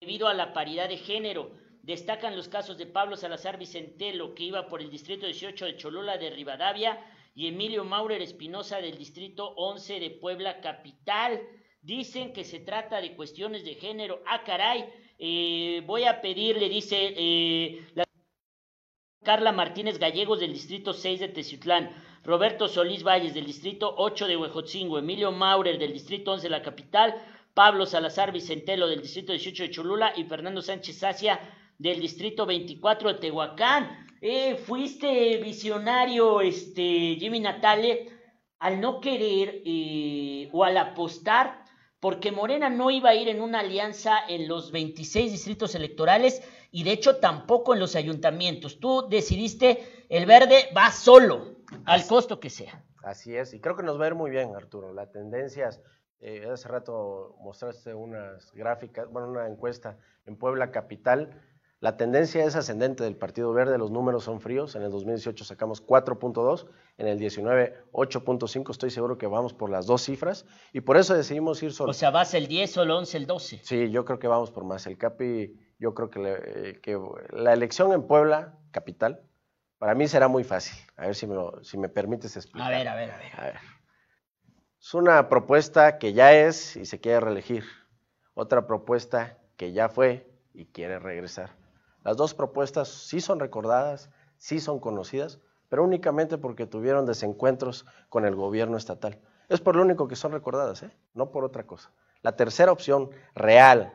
debido a la paridad de género. Destacan los casos de Pablo Salazar Vicentelo, que iba por el distrito 18 de Cholula de Rivadavia, y Emilio Maurer Espinosa del distrito 11 de Puebla Capital. Dicen que se trata de cuestiones de género. Ah, caray, eh, voy a pedirle, dice eh, la Carla Martínez Gallegos del distrito 6 de Teciutlán, Roberto Solís Valles del distrito 8 de Huejotzingo, Emilio Maurer del distrito 11 de la capital, Pablo Salazar Vicentelo del distrito 18 de Cholula y Fernando Sánchez Sacia del distrito 24 de Tehuacán. Eh, fuiste visionario, este, Jimmy Natale, al no querer o al apostar, porque Morena no iba a ir en una alianza en los 26 distritos electorales y de hecho tampoco en los ayuntamientos. Tú decidiste, el verde va solo, al costo que sea.
Así es, y creo que nos va a ir muy bien, Arturo. La tendencia es, eh, hace rato mostraste unas gráficas, bueno, una encuesta en Puebla Capital, la tendencia es ascendente del Partido Verde, los números son fríos. En el 2018 sacamos 4.2, en el 19 8.5. Estoy seguro que vamos por las dos cifras y por eso decidimos ir solo.
O sea, ¿vas el 10 o el 11, el 12?
Sí, yo creo que vamos por más. El CAPI, yo creo que, le, que la elección en Puebla, capital, para mí será muy fácil. A ver si me, lo, si me permites explicar.
A ver, a ver, a ver.
A ver. Es una propuesta que ya es y se quiere reelegir. Otra propuesta que ya fue y quiere regresar. Las dos propuestas sí son recordadas, sí son conocidas, pero únicamente porque tuvieron desencuentros con el gobierno estatal. Es por lo único que son recordadas, ¿eh? no por otra cosa. La tercera opción real,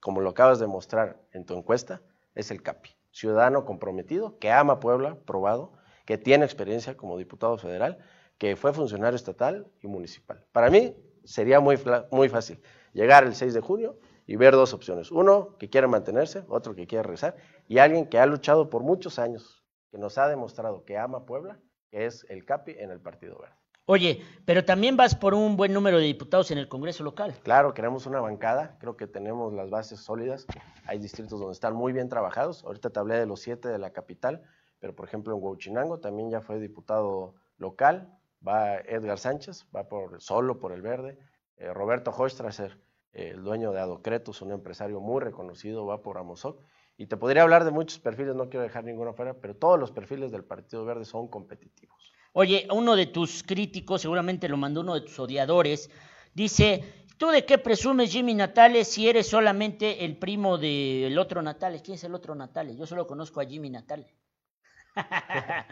como lo acabas de mostrar en tu encuesta, es el CAPI. Ciudadano comprometido, que ama Puebla, probado, que tiene experiencia como diputado federal, que fue funcionario estatal y municipal. Para mí sería muy, muy fácil llegar el 6 de junio y ver dos opciones. Uno que quiere mantenerse, otro que quiere regresar, y alguien que ha luchado por muchos años, que nos ha demostrado que ama Puebla, que es el CAPI en el Partido Verde.
Oye, pero también vas por un buen número de diputados en el Congreso local.
Claro, queremos una bancada, creo que tenemos las bases sólidas, hay distritos donde están muy bien trabajados, ahorita te hablé de los siete de la capital, pero por ejemplo en Huachinango también ya fue diputado local, va Edgar Sánchez, va por solo por el verde, eh, Roberto Hochstrasser, el dueño de Adocretos, un empresario muy reconocido, va por Amozoc. Y te podría hablar de muchos perfiles, no quiero dejar ninguno fuera, pero todos los perfiles del Partido Verde son competitivos.
Oye, uno de tus críticos, seguramente lo mandó uno de tus odiadores, dice, ¿tú de qué presumes, Jimmy Natales, si eres solamente el primo del otro Natales? ¿Quién es el otro Natales? Yo solo conozco a Jimmy Natales. <laughs>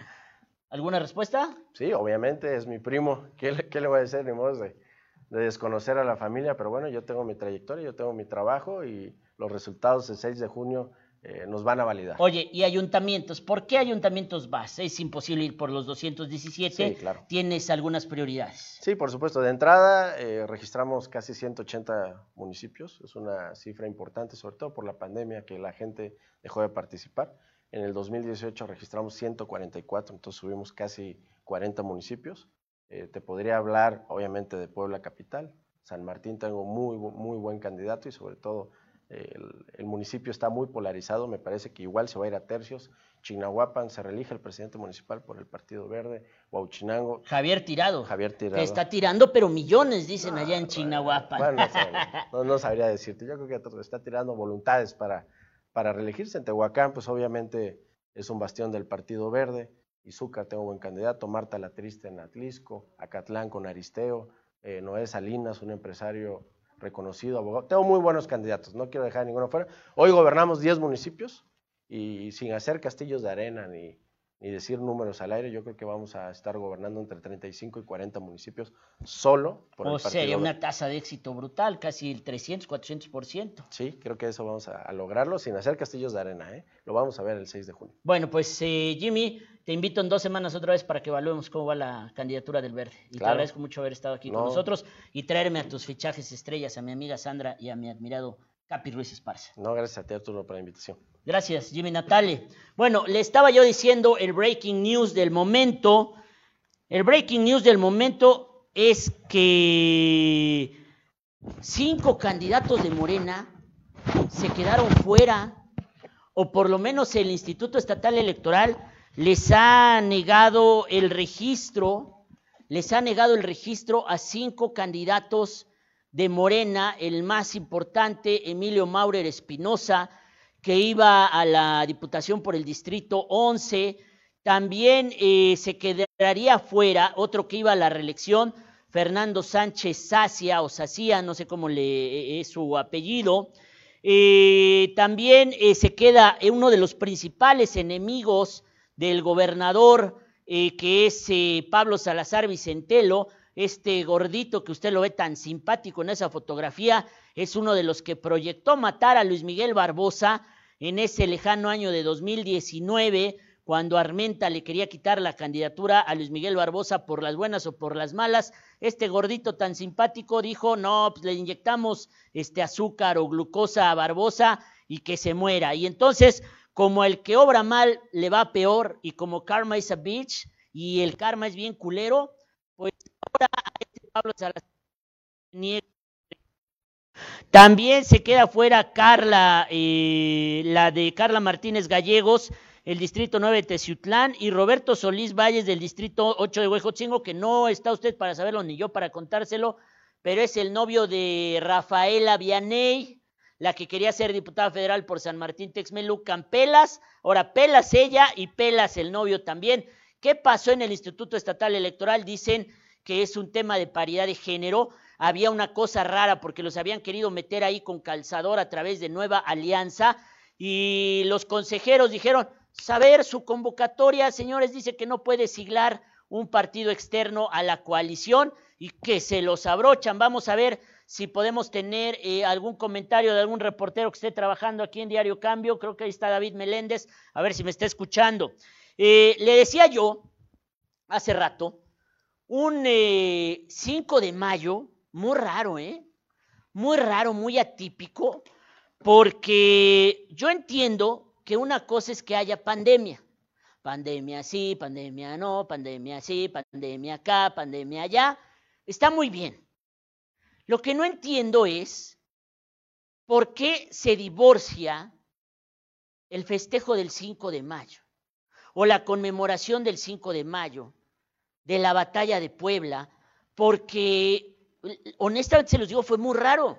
¿Alguna respuesta?
Sí, obviamente, es mi primo. ¿Qué le, qué le voy a decir? Ni modo de de desconocer a la familia, pero bueno, yo tengo mi trayectoria, yo tengo mi trabajo y los resultados del 6 de junio eh, nos van a validar.
Oye, ¿y ayuntamientos? ¿Por qué ayuntamientos vas? Es imposible ir por los 217.
Sí, claro.
¿Tienes algunas prioridades?
Sí, por supuesto. De entrada, eh, registramos casi 180 municipios. Es una cifra importante, sobre todo por la pandemia, que la gente dejó de participar. En el 2018 registramos 144, entonces subimos casi 40 municipios. Eh, te podría hablar, obviamente, de Puebla Capital. San Martín tengo muy, muy buen candidato y sobre todo el, el, municipio está muy polarizado. Me parece que igual se va a ir a tercios. Chignahuapan se reelige el presidente municipal por el Partido Verde. Huauchinango.
Javier Tirado.
Javier Tirado.
Que está tirando, pero millones, dicen allá en Chignahuapan.
Bueno, <laughs> no, no, sabría decirte. Yo creo que está tirando voluntades para, para reelegirse. En Tehuacán, pues obviamente es un bastión del Partido Verde. Izúcar tengo buen candidato, Marta La Triste en Atlisco, Acatlán con Aristeo, eh, Noé Salinas, un empresario reconocido, abogado. Tengo muy buenos candidatos, no quiero dejar ninguno fuera. Hoy gobernamos 10 municipios y sin hacer castillos de arena ni, ni decir números al aire, yo creo que vamos a estar gobernando entre 35 y 40 municipios solo por
o
el
sea, una tasa de éxito brutal, casi el 300, 400%.
Sí, creo que eso vamos a, a, lograrlo sin hacer castillos de arena, ¿eh? Lo vamos a ver el 6 de junio.
Bueno, pues eh, Jimmy, te invito en dos semanas otra vez para que evaluemos cómo va la candidatura del Verde. Y
Claro.
te agradezco mucho haber estado aquí
No.
con nosotros y traerme a tus fichajes estrellas, a mi amiga Sandra y a mi admirado Capi Ruiz Esparza.
No, gracias a ti, Arturo, por la invitación.
Gracias, Jimmy Natale. Bueno, le estaba yo diciendo el breaking news del momento. El breaking news del momento es que cinco candidatos de Morena se quedaron fuera, o por lo menos el Instituto Estatal Electoral les ha negado el registro, les ha negado el registro a cinco candidatos de Morena, el más importante, Emilio Maurer Espinosa, que iba a la Diputación por el Distrito 11, también eh, se quedaría fuera otro que iba a la reelección, Fernando Sánchez Sacia o Sacia, no sé cómo le eh, es su apellido. Eh, también se queda uno de los principales enemigos del gobernador, que es Pablo Salazar Vicentelo, este gordito que usted lo ve tan simpático en esa fotografía, es uno de los que proyectó matar a Luis Miguel Barbosa en ese lejano año de 2019, cuando Armenta le quería quitar la candidatura a Luis Miguel Barbosa por las buenas o por las malas. Este gordito tan simpático dijo, no, pues le inyectamos este azúcar o glucosa a Barbosa y que se muera. Y entonces, como el que obra mal le va peor y como karma is a bitch y el karma es bien culero, pues ahora a este Pablo Salazar también se queda fuera Carla, eh, la de Carla Martínez Gallegos, el distrito 9 de Teciutlán, y Roberto Solís Valles del distrito 8 de Huejotzingo, que no está usted para saberlo ni yo para contárselo, pero es el novio de Rafaela Vianey, la que quería ser diputada federal por San Martín Texmelucan. Pelas, ahora pelas ella y pelas el novio también. ¿Qué pasó en el Instituto Estatal Electoral? Dicen que es un tema de paridad de género. Había una cosa rara porque los habían querido meter ahí con calzador a través de Nueva Alianza y los consejeros dijeron, saber su convocatoria, señores, dice que no puede siglar un partido externo a la coalición y que se los abrochan. Vamos a ver si podemos tener eh, algún comentario de algún reportero que esté trabajando aquí en Diario Cambio. Creo que ahí está David Meléndez, a ver si me está escuchando. Eh, le decía yo hace rato un 5 eh, de mayo, muy raro, ¿eh? Muy raro, muy atípico, porque yo entiendo que una cosa es que haya pandemia. Pandemia sí, pandemia no, pandemia sí, pandemia acá, pandemia allá. Está muy bien. Lo que no entiendo es por qué se divorcia el festejo del 5 de mayo o la conmemoración del 5 de mayo de la batalla de Puebla, porque honestamente se los digo, fue muy raro.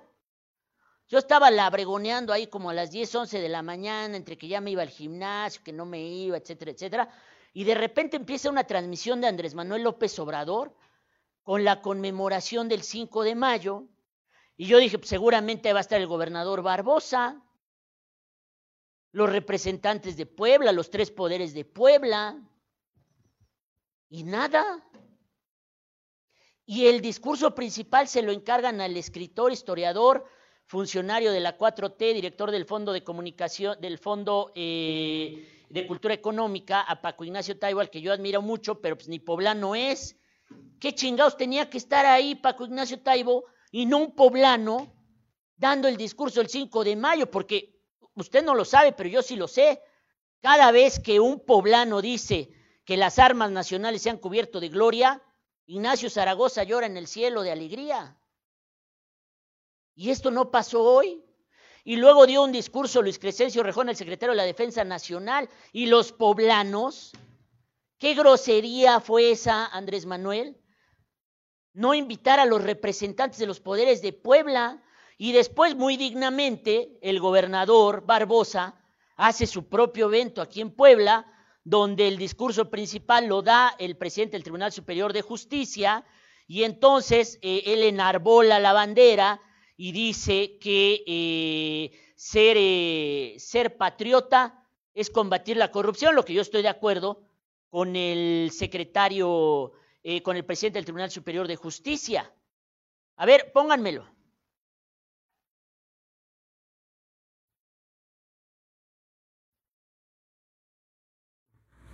Yo estaba labregoneando ahí como a las 10, 11 de la mañana, entre que ya me iba al gimnasio, que no me iba, etcétera, etcétera. Y de repente empieza una transmisión de Andrés Manuel López Obrador con la conmemoración del 5 de mayo. Y yo dije, pues seguramente va a estar el gobernador Barbosa, los representantes de Puebla, los tres poderes de Puebla. Y nada. Y el discurso principal se lo encargan al escritor, historiador, funcionario de la 4T, director del Fondo de Comunicación, del Fondo eh, de Cultura Económica, a Paco Ignacio Taibo, al que yo admiro mucho, pero pues ni poblano es. ¿Qué chingados tenía que estar ahí Paco Ignacio Taibo y no un poblano dando el discurso el 5 de mayo? Porque usted no lo sabe, pero yo sí lo sé. Cada vez que un poblano dice que las armas nacionales se han cubierto de gloria, Ignacio Zaragoza llora en el cielo de alegría. Y esto no pasó hoy. Y luego dio un discurso Luis Crescencio Rejón, el secretario de la Defensa Nacional, y los poblanos. ¿Qué grosería fue esa, Andrés Manuel? No invitar a los representantes de los poderes de Puebla. Y después, muy dignamente, el gobernador Barbosa hace su propio evento aquí en Puebla, donde el discurso principal lo da el presidente del Tribunal Superior de Justicia, y entonces eh, él enarbola la bandera y dice que eh, ser, eh, ser patriota es combatir la corrupción, lo que yo estoy de acuerdo con el secretario, con el presidente del Tribunal Superior de Justicia. A ver, pónganmelo.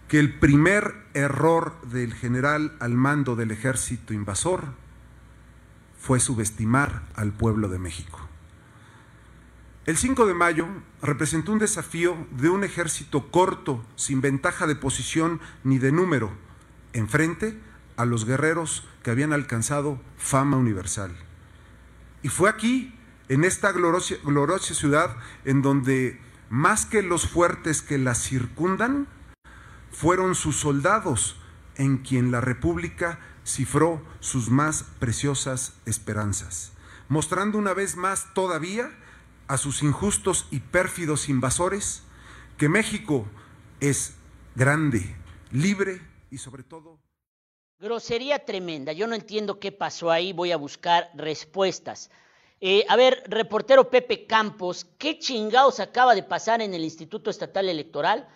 que el primer error del general al mando del ejército invasor fue subestimar al pueblo de México. El 5 de mayo representó un desafío de un ejército corto, sin ventaja de posición ni de número, enfrente a los guerreros que habían alcanzado fama universal. Y fue aquí, en esta gloriosa, gloriosa ciudad, en donde más que los fuertes que la circundan, fueron sus soldados en quien la República cifró sus más preciosas esperanzas, mostrando una vez más todavía a sus injustos y pérfidos invasores que México es grande, libre y sobre todo...
Grosería tremenda. Yo no entiendo qué pasó ahí. Voy a buscar respuestas. Eh, a ver, reportero Pepe Campos, ¿qué chingados acaba de pasar en el Instituto Estatal Electoral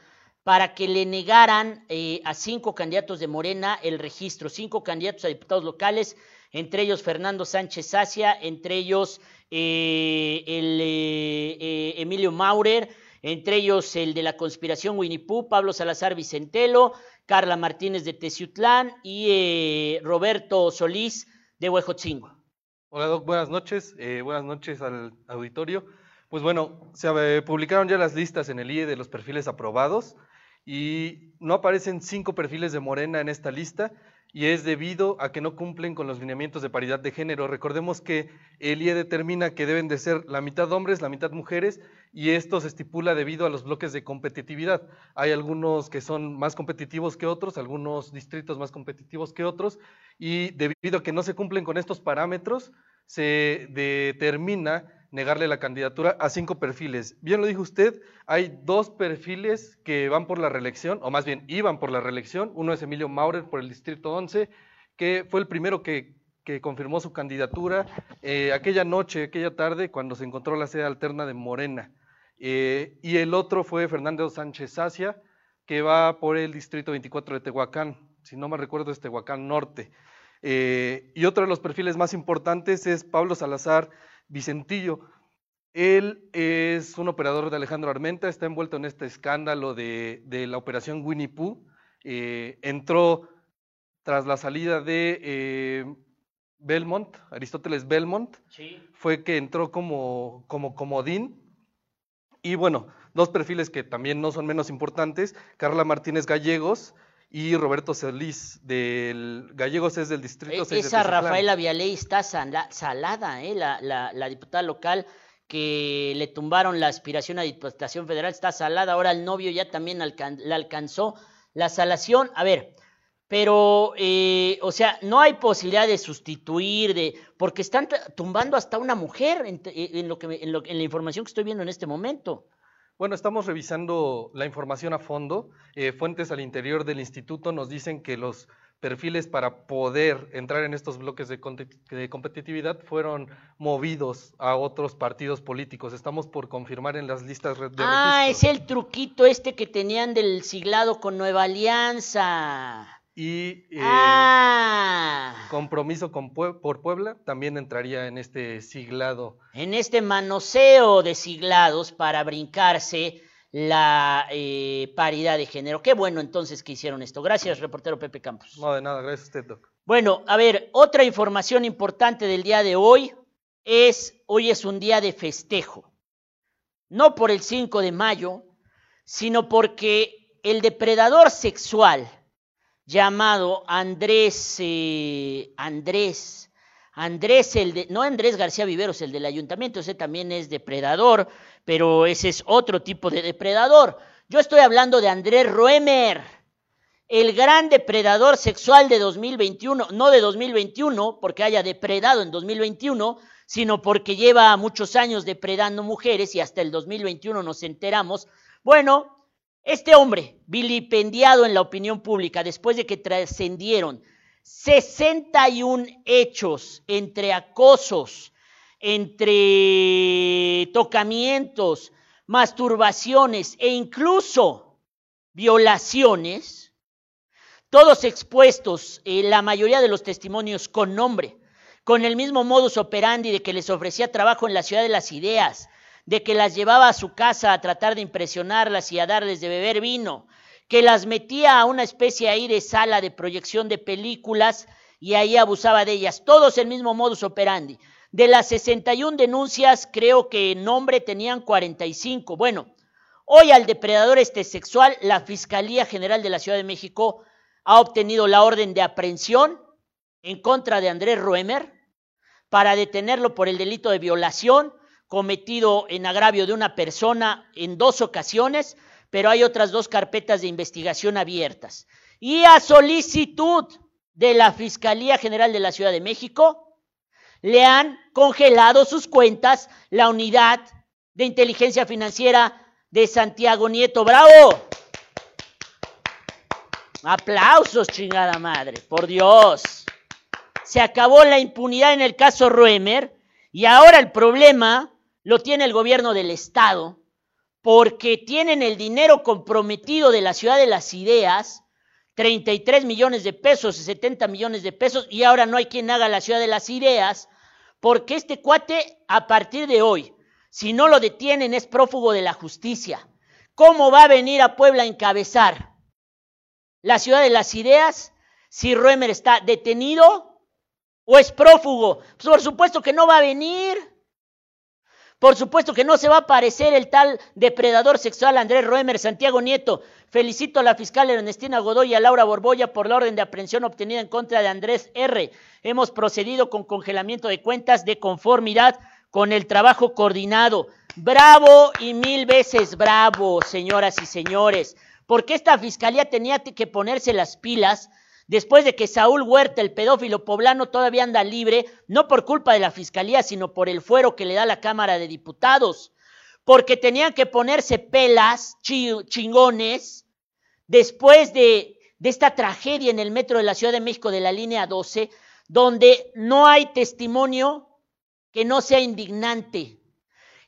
para que le negaran eh, a cinco candidatos de Morena el registro? Cinco candidatos a diputados locales, entre ellos Fernando Sánchez Sacia, entre ellos eh, el Emilio Maurer, entre ellos el de la conspiración Winnie Pablo Salazar Vicentelo, Carla Martínez de Teciutlán y Roberto Solís de Huejotzingo.
Hola Doc, buenas noches, eh, buenas noches al auditorio. Pues bueno, se eh, publicaron ya las listas en el IE de los perfiles aprobados y no aparecen cinco perfiles de Morena en esta lista y es debido a que no cumplen con los lineamientos de paridad de género. Recordemos que el IE determina que deben de ser la mitad hombres, la mitad mujeres, y esto se estipula debido a los bloques de competitividad. Hay algunos que son más competitivos que otros, algunos distritos más competitivos que otros, y debido a que no se cumplen con estos parámetros, se determina negarle la candidatura a cinco perfiles. Bien lo dijo usted, hay dos perfiles que van por la reelección, o más bien iban por la reelección. Uno es Emilio Maurer por el Distrito 11, que fue el primero que, confirmó su candidatura eh, aquella noche, aquella tarde, cuando se encontró la sede alterna de Morena. Eh, y el otro fue Fernando Sánchez Asia, que va por el Distrito 24 de Tehuacán, si no me recuerdo es Tehuacán Norte. Eh, y otro de los perfiles más importantes es Pablo Salazar Vicentillo. Él es un operador de Alejandro Armenta, está envuelto en este escándalo de, de la operación Winnie Pooh. Eh, entró tras la salida de eh, Belmont, Aristóteles Belmont,
Sí.
fue que entró como, como comodín. Y bueno, dos perfiles que también no son menos importantes, Carla Martínez Gallegos y Roberto Solís, del Gallegos es del Distrito 6 de
E, Esa. Rafaela Vialey está sala- salada, ¿eh? la, la, la diputada local que le tumbaron la aspiración a Diputación Federal está salada. Ahora el novio ya también alcan- la alcanzó la salación. A ver, pero, eh, o sea, no hay posibilidad de sustituir, de porque están tumbando hasta una mujer en, en lo que en, lo- en la información que estoy viendo en este momento.
Bueno, estamos revisando la información a fondo. Eh, fuentes al interior del instituto nos dicen que los perfiles para poder entrar en estos bloques de, competitividad fueron movidos a otros partidos políticos. Estamos por confirmar en las listas de
ah, es
registro.
el truquito este que tenían del siglado con Nueva Alianza.
Y eh,
ah,
compromiso con Pue- por Puebla también entraría en este siglado.
en este manoseo de siglados para brincarse la eh, paridad de género. Qué bueno entonces que hicieron esto. Gracias, reportero Pepe Campos.
No, de nada, gracias a usted, Doc.
Bueno, a ver, otra información importante del día de hoy es, hoy es un día de festejo. No por el 5 de mayo, sino porque el depredador sexual llamado Andrés, eh, Andrés, Andrés, el de, no Andrés García Viveros, el del ayuntamiento, ese también es depredador, pero ese es otro tipo de depredador. Yo estoy hablando de Andrés Roemer, el gran depredador sexual de 2021, no de 2021 porque haya depredado en 2021, sino porque lleva muchos años depredando mujeres y hasta el 2021 nos enteramos. Bueno, este hombre, vilipendiado en la opinión pública después de que trascendieron 61 hechos entre acosos, entre tocamientos, masturbaciones e incluso violaciones, todos expuestos, eh, la mayoría de los testimonios con nombre, con el mismo modus operandi de que les ofrecía trabajo en la ciudad de las ideas, de que las llevaba a su casa a tratar de impresionarlas y a darles de beber vino, que las metía a una especie ahí de sala de proyección de películas y ahí abusaba de ellas, todos el mismo modus operandi. De las 61 denuncias, creo que en nombre tenían 45. Bueno, hoy al depredador este sexual, la Fiscalía General de la Ciudad de México ha obtenido la orden de aprehensión en contra de Andrés Ruemer para detenerlo por el delito de violación cometido en agravio de una persona en dos ocasiones, pero hay otras dos carpetas de investigación abiertas. Y a solicitud de la Fiscalía General de la Ciudad de México, le han congelado sus cuentas la unidad de inteligencia financiera de Santiago Nieto Bravo. Aplausos, chingada madre, por Dios. Se acabó la impunidad en el caso Roemer y ahora el problema lo tiene el gobierno del Estado porque tienen el dinero comprometido de la ciudad de las ideas, 33 millones de pesos, 70 millones de pesos, y ahora no hay quien haga la ciudad de las ideas, porque este cuate, a partir de hoy, si no lo detienen, es prófugo de la justicia. ¿Cómo va a venir a Puebla a encabezar la ciudad de las ideas si Ruemer está detenido o es prófugo? Pues por supuesto que no va a venir. Por supuesto que no se va a aparecer el tal depredador sexual Andrés Roemer, Santiago Nieto. Felicito a la fiscal Ernestina Godoy y a Laura Borboya por la orden de aprehensión obtenida en contra de Andrés R. Hemos procedido con congelamiento de cuentas de conformidad con el trabajo coordinado. Bravo y mil veces bravo, señoras y señores, porque esta fiscalía tenía que ponerse las pilas después de que Saúl Huerta, el pedófilo poblano, todavía anda libre, no por culpa de la fiscalía, sino por el fuero que le da la Cámara de Diputados, porque tenían que ponerse pelas, chingones, después de, esta tragedia en el metro de la Ciudad de México de la línea 12, donde no hay testimonio que no sea indignante.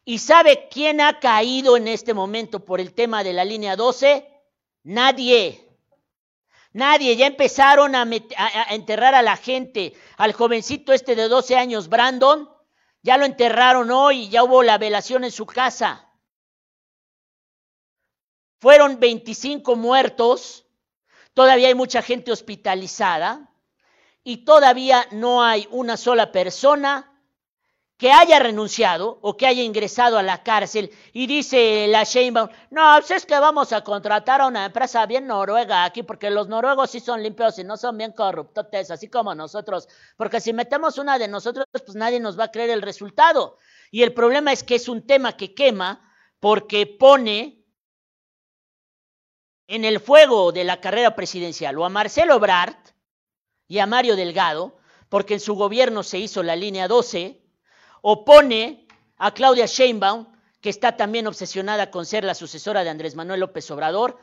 ¿Y sabe quién ha caído en este momento por el tema de la línea 12? Nadie. Nadie, ya empezaron a, enterrar a la gente, al jovencito este de 12 años, Brandon, ya lo enterraron hoy, ya hubo la velación en su casa. Fueron 25 muertos, todavía hay mucha gente hospitalizada y todavía no hay una sola persona que haya renunciado o que haya ingresado a la cárcel y dice la Sheinbaum, no, pues es que vamos a contratar a una empresa bien noruega aquí porque los noruegos sí son limpios y no son bien corruptotes, así como nosotros, porque si metemos una de nosotros, pues nadie nos va a creer el resultado. Y el problema es que es un tema que quema porque pone en el fuego de la carrera presidencial o a Marcelo Ebrard y a Mario Delgado, porque en su gobierno se hizo la línea 12, opone a Claudia Sheinbaum, que está también obsesionada con ser la sucesora de Andrés Manuel López Obrador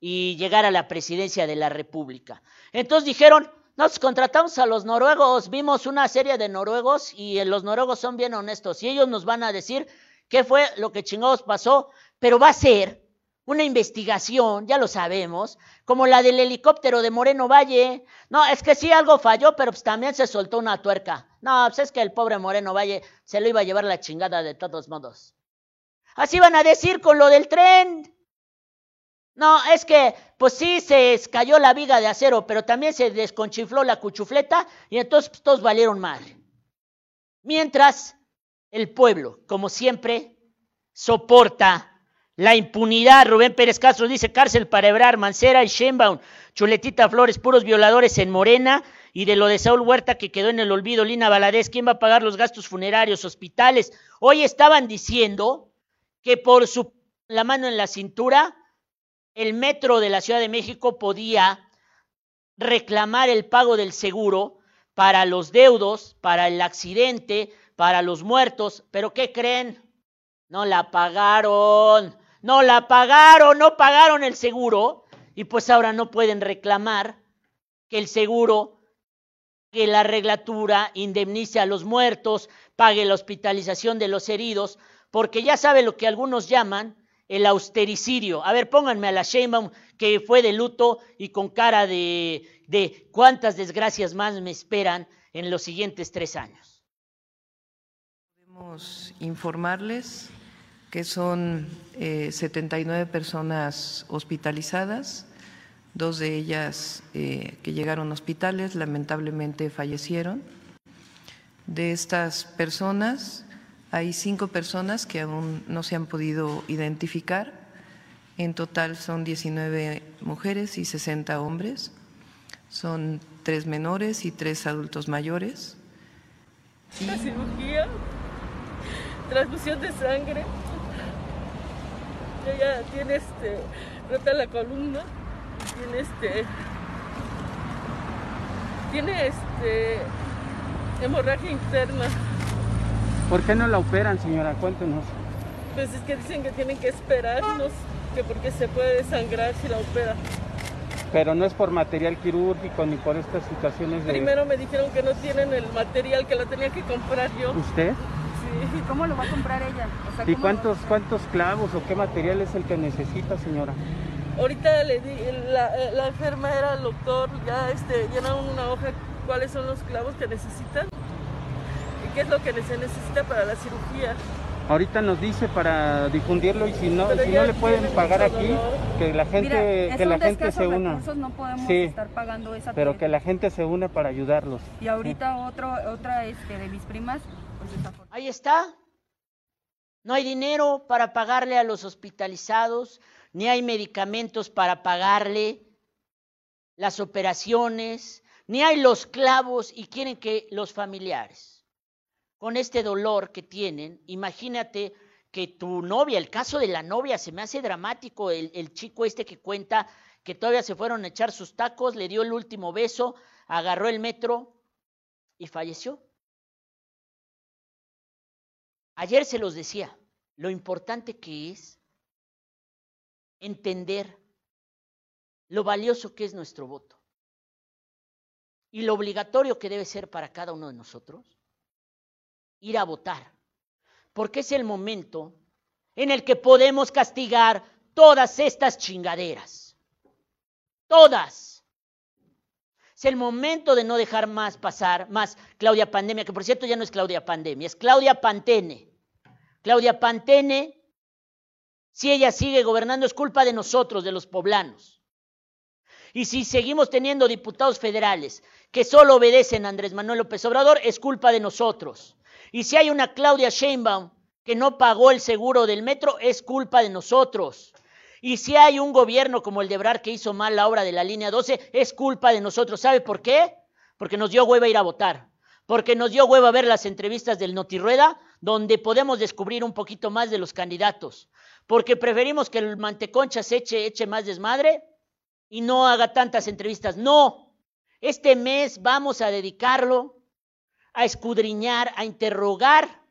y llegar a la presidencia de la República. Entonces dijeron, nos contratamos a los noruegos, vimos una serie de noruegos y los noruegos son bien honestos y ellos nos van a decir qué fue lo que chingados pasó, pero va a ser una investigación, ya lo sabemos, como la del helicóptero de Moreno Valle. No, es que sí algo falló, pero pues también se soltó una tuerca. No, pues es que el pobre Moreno Valle se lo iba a llevar la chingada de todos modos. Así van a decir con lo del tren. No, es que, pues sí, se cayó la viga de acero, pero también se desconchifló la cuchufleta y entonces pues, todos valieron madre. Mientras el pueblo, como siempre, soporta la impunidad, Rubén Pérez Castro dice cárcel para Ebrar, Mancera y Sheinbaum, Chuletita Flores, puros violadores en Morena, y de lo de Saúl Huerta que quedó en el olvido, Lina Valadez, ¿quién va a pagar los gastos funerarios, hospitales? Hoy estaban diciendo que por su, la mano en la cintura, el metro de la Ciudad de México podía reclamar el pago del seguro para los deudos, para el accidente, para los muertos, pero ¿qué creen? No la pagaron no la pagaron, no pagaron el seguro y pues ahora no pueden reclamar que el seguro, que la reglatura indemnice a los muertos, pague la hospitalización de los heridos, porque ya sabe lo que algunos llaman el austericidio. A ver, pónganme a la Sheinbaum que fue de luto y con cara de, de cuántas desgracias más me esperan en los siguientes tres años.
Podemos informarles que son 79 eh, personas hospitalizadas, dos de ellas eh, que llegaron a hospitales lamentablemente fallecieron. De estas personas, hay cinco personas que aún no se han podido identificar. En total son 19 mujeres y 60 hombres. Son tres menores y tres adultos mayores.
La cirugía, transfusión de sangre. Ella tiene este, rota la columna, tiene este, tiene este, hemorragia interna.
¿Por qué no la operan, señora? Cuéntenos.
Pues es que dicen que tienen que esperarnos, que porque se puede desangrar si la opera.
Pero no es por material quirúrgico ni por estas situaciones de...
Primero me dijeron que no tienen el material, que lo tenía que comprar yo.
¿Usted?
Sí.
¿Y cómo lo va a comprar ella? O sea,
¿Y
¿cómo-
cuántos, cuántos clavos o qué material es el que necesita, señora?
Ahorita le di, la, la enfermera, el doctor, ya este, llenaron una hoja cuáles son los clavos que necesitan y qué es lo que se necesita para la cirugía.
Ahorita nos dice para difundirlo y si no,
Pero
si no le pueden pagar aquí, que la gente,
Mira, es
que la gente se una.
recursos, no podemos
Sí,
estar pagando esa
pero que la gente se une para ayudarlos.
Y ahorita otro, otra este, de mis primas,
Ahí está. No hay dinero para pagarle a los hospitalizados, ni hay medicamentos para pagarle las operaciones, ni hay los clavos y quieren que los familiares, con este dolor que tienen, imagínate que tu novia, el caso de la novia, se me hace dramático, el, chico este que cuenta que todavía se fueron a echar sus tacos, le dio el último beso, agarró el metro y falleció. Ayer se los decía, lo importante que es entender lo valioso que es nuestro voto y lo obligatorio que debe ser para cada uno de nosotros ir a votar, porque es el momento en el que podemos castigar todas estas chingaderas, todas. Es el momento de no dejar más pasar, más Claudia Pandemia, que por cierto ya no es Claudia Pandemia, es Claudia Pantene. Claudia Pantene, si ella sigue gobernando, es culpa de nosotros, de los poblanos. Y si seguimos teniendo diputados federales que solo obedecen a Andrés Manuel López Obrador, es culpa de nosotros. Y si hay una Claudia Sheinbaum que no pagó el seguro del metro, es culpa de nosotros. Y si hay un gobierno como el de Ebrard que hizo mal la obra de la línea 12, es culpa de nosotros. ¿Sabe por qué? Porque nos dio hueva ir a votar. Porque nos dio hueva ver las entrevistas del Notirrueda, donde podemos descubrir un poquito más de los candidatos. Porque preferimos que el manteconcha se eche, eche más desmadre y no haga tantas entrevistas. No, este mes vamos a dedicarlo a escudriñar, a interrogar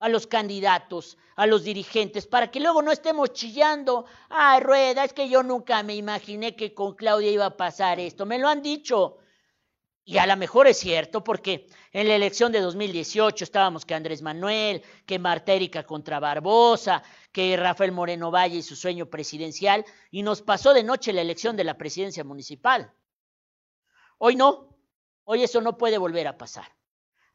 a los candidatos, a los dirigentes, para que luego no estemos chillando, ay, Rueda, es que yo nunca me imaginé que con Claudia iba a pasar esto. Me lo han dicho. Y a lo mejor es cierto, porque en la elección de 2018 estábamos que Andrés Manuel, que Marta Erika contra Barbosa, que Rafael Moreno Valle y su sueño presidencial, y nos pasó de noche la elección de la presidencia municipal. Hoy no, hoy eso no puede volver a pasar.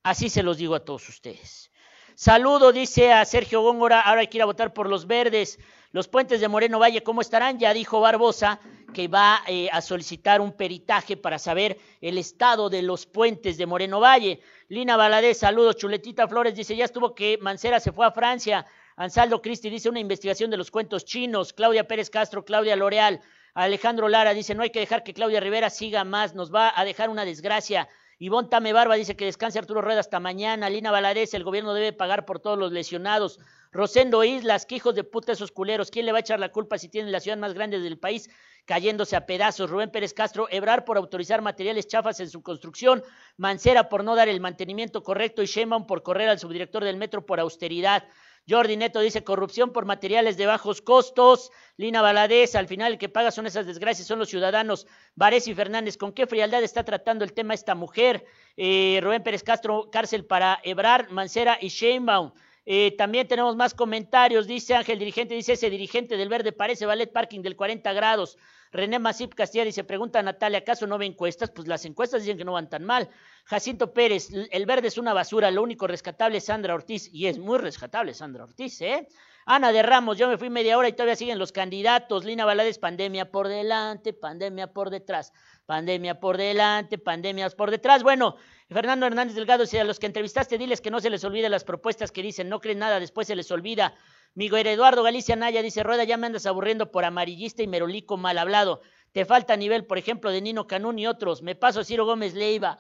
Así se los digo a todos ustedes. Saludo, dice a Sergio Góngora, ahora hay que ir a votar por los verdes. Los puentes de Moreno Valle, ¿cómo estarán? Ya dijo Barbosa que va eh, a solicitar un peritaje para saber el estado de los puentes de Moreno Valle. Lina Valadez, saludos. Chuletita Flores dice, ya estuvo que Mancera se fue a Francia. Ansaldo Cristi dice, una investigación de los cuentos chinos. Claudia Pérez Castro, Claudia L'Oreal. Alejandro Lara dice, no hay que dejar que Claudia Rivera siga más, nos va a dejar una desgracia. Ivonne Tame Barba dice que descanse Arturo Rueda hasta mañana. Lina Valadez, el gobierno debe pagar por todos los lesionados. Rosendo Islas, que hijos de puta esos culeros. ¿Quién le va a echar la culpa si tienen la ciudad más grande del país cayéndose a pedazos? Rubén Pérez Castro, Ebrar por autorizar materiales chafas en su construcción. Mancera por no dar el mantenimiento correcto y Sheinbaum por correr al subdirector del metro por austeridad. Jordi Neto dice corrupción por materiales de bajos costos. Lina Valadez, al final el que paga son esas desgracias, son los ciudadanos. Varés y Fernández, ¿con qué frialdad está tratando el tema esta mujer? Eh, Rubén Pérez Castro, cárcel para Ebrar, Mancera y Sheinbaum. Eh, también tenemos más comentarios. Dice Ángel Dirigente, dice ese dirigente del verde parece ballet parking del 40 grados. René Masip Castilla dice, pregunta a Natalia, ¿acaso no ve encuestas? Pues las encuestas dicen que no van tan mal. Jacinto Pérez, el verde es una basura, lo único rescatable es Sandra Ortiz, y es muy rescatable Sandra Ortiz, ¿eh? Ana de Ramos, yo me fui media hora y todavía siguen los candidatos. Lina Valadez, pandemia por delante, pandemia por detrás, pandemia por delante, pandemias por detrás. Bueno, Fernando Hernández Delgado, si a los que entrevistaste, diles que no se les olvide las propuestas que dicen, no creen nada, después se les olvida. Miguel Eduardo Galicia Naya dice, Rueda, ya me andas aburriendo por amarillista y merolico mal hablado. Te falta nivel, por ejemplo, de Nino Canún y otros. Me paso Ciro Gómez Leiva.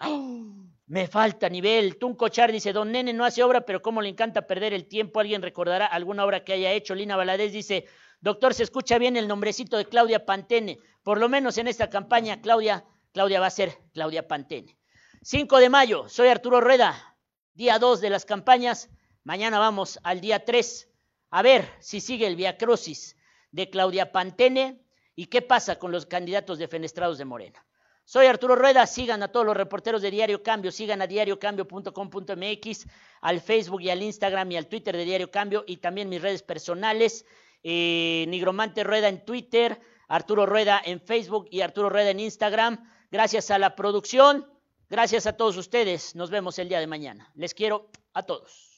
Me falta nivel. Tunco Char dice, don Nene no hace obra, pero cómo le encanta perder el tiempo. Alguien recordará alguna obra que haya hecho. Lina Valadez dice, doctor, se escucha bien el nombrecito de Claudia Pantene. Por lo menos en esta campaña, Claudia, Claudia va a ser Claudia Pantene. 5 de mayo, soy Arturo Rueda. Día 2 de las campañas. Mañana vamos al día 3. A ver si sigue el viacrucis de Claudia Pantene y qué pasa con los candidatos defenestrados de Morena. Soy Arturo Rueda, sigan a todos los reporteros de Diario Cambio, sigan a diariocambio.com.mx, al Facebook y al Instagram y al Twitter de Diario Cambio y también mis redes personales, eh, Nigromante Rueda en Twitter, Arturo Rueda en Facebook y Arturo Rueda en Instagram. Gracias a la producción, gracias a todos ustedes, nos vemos el día de mañana. Les quiero a todos.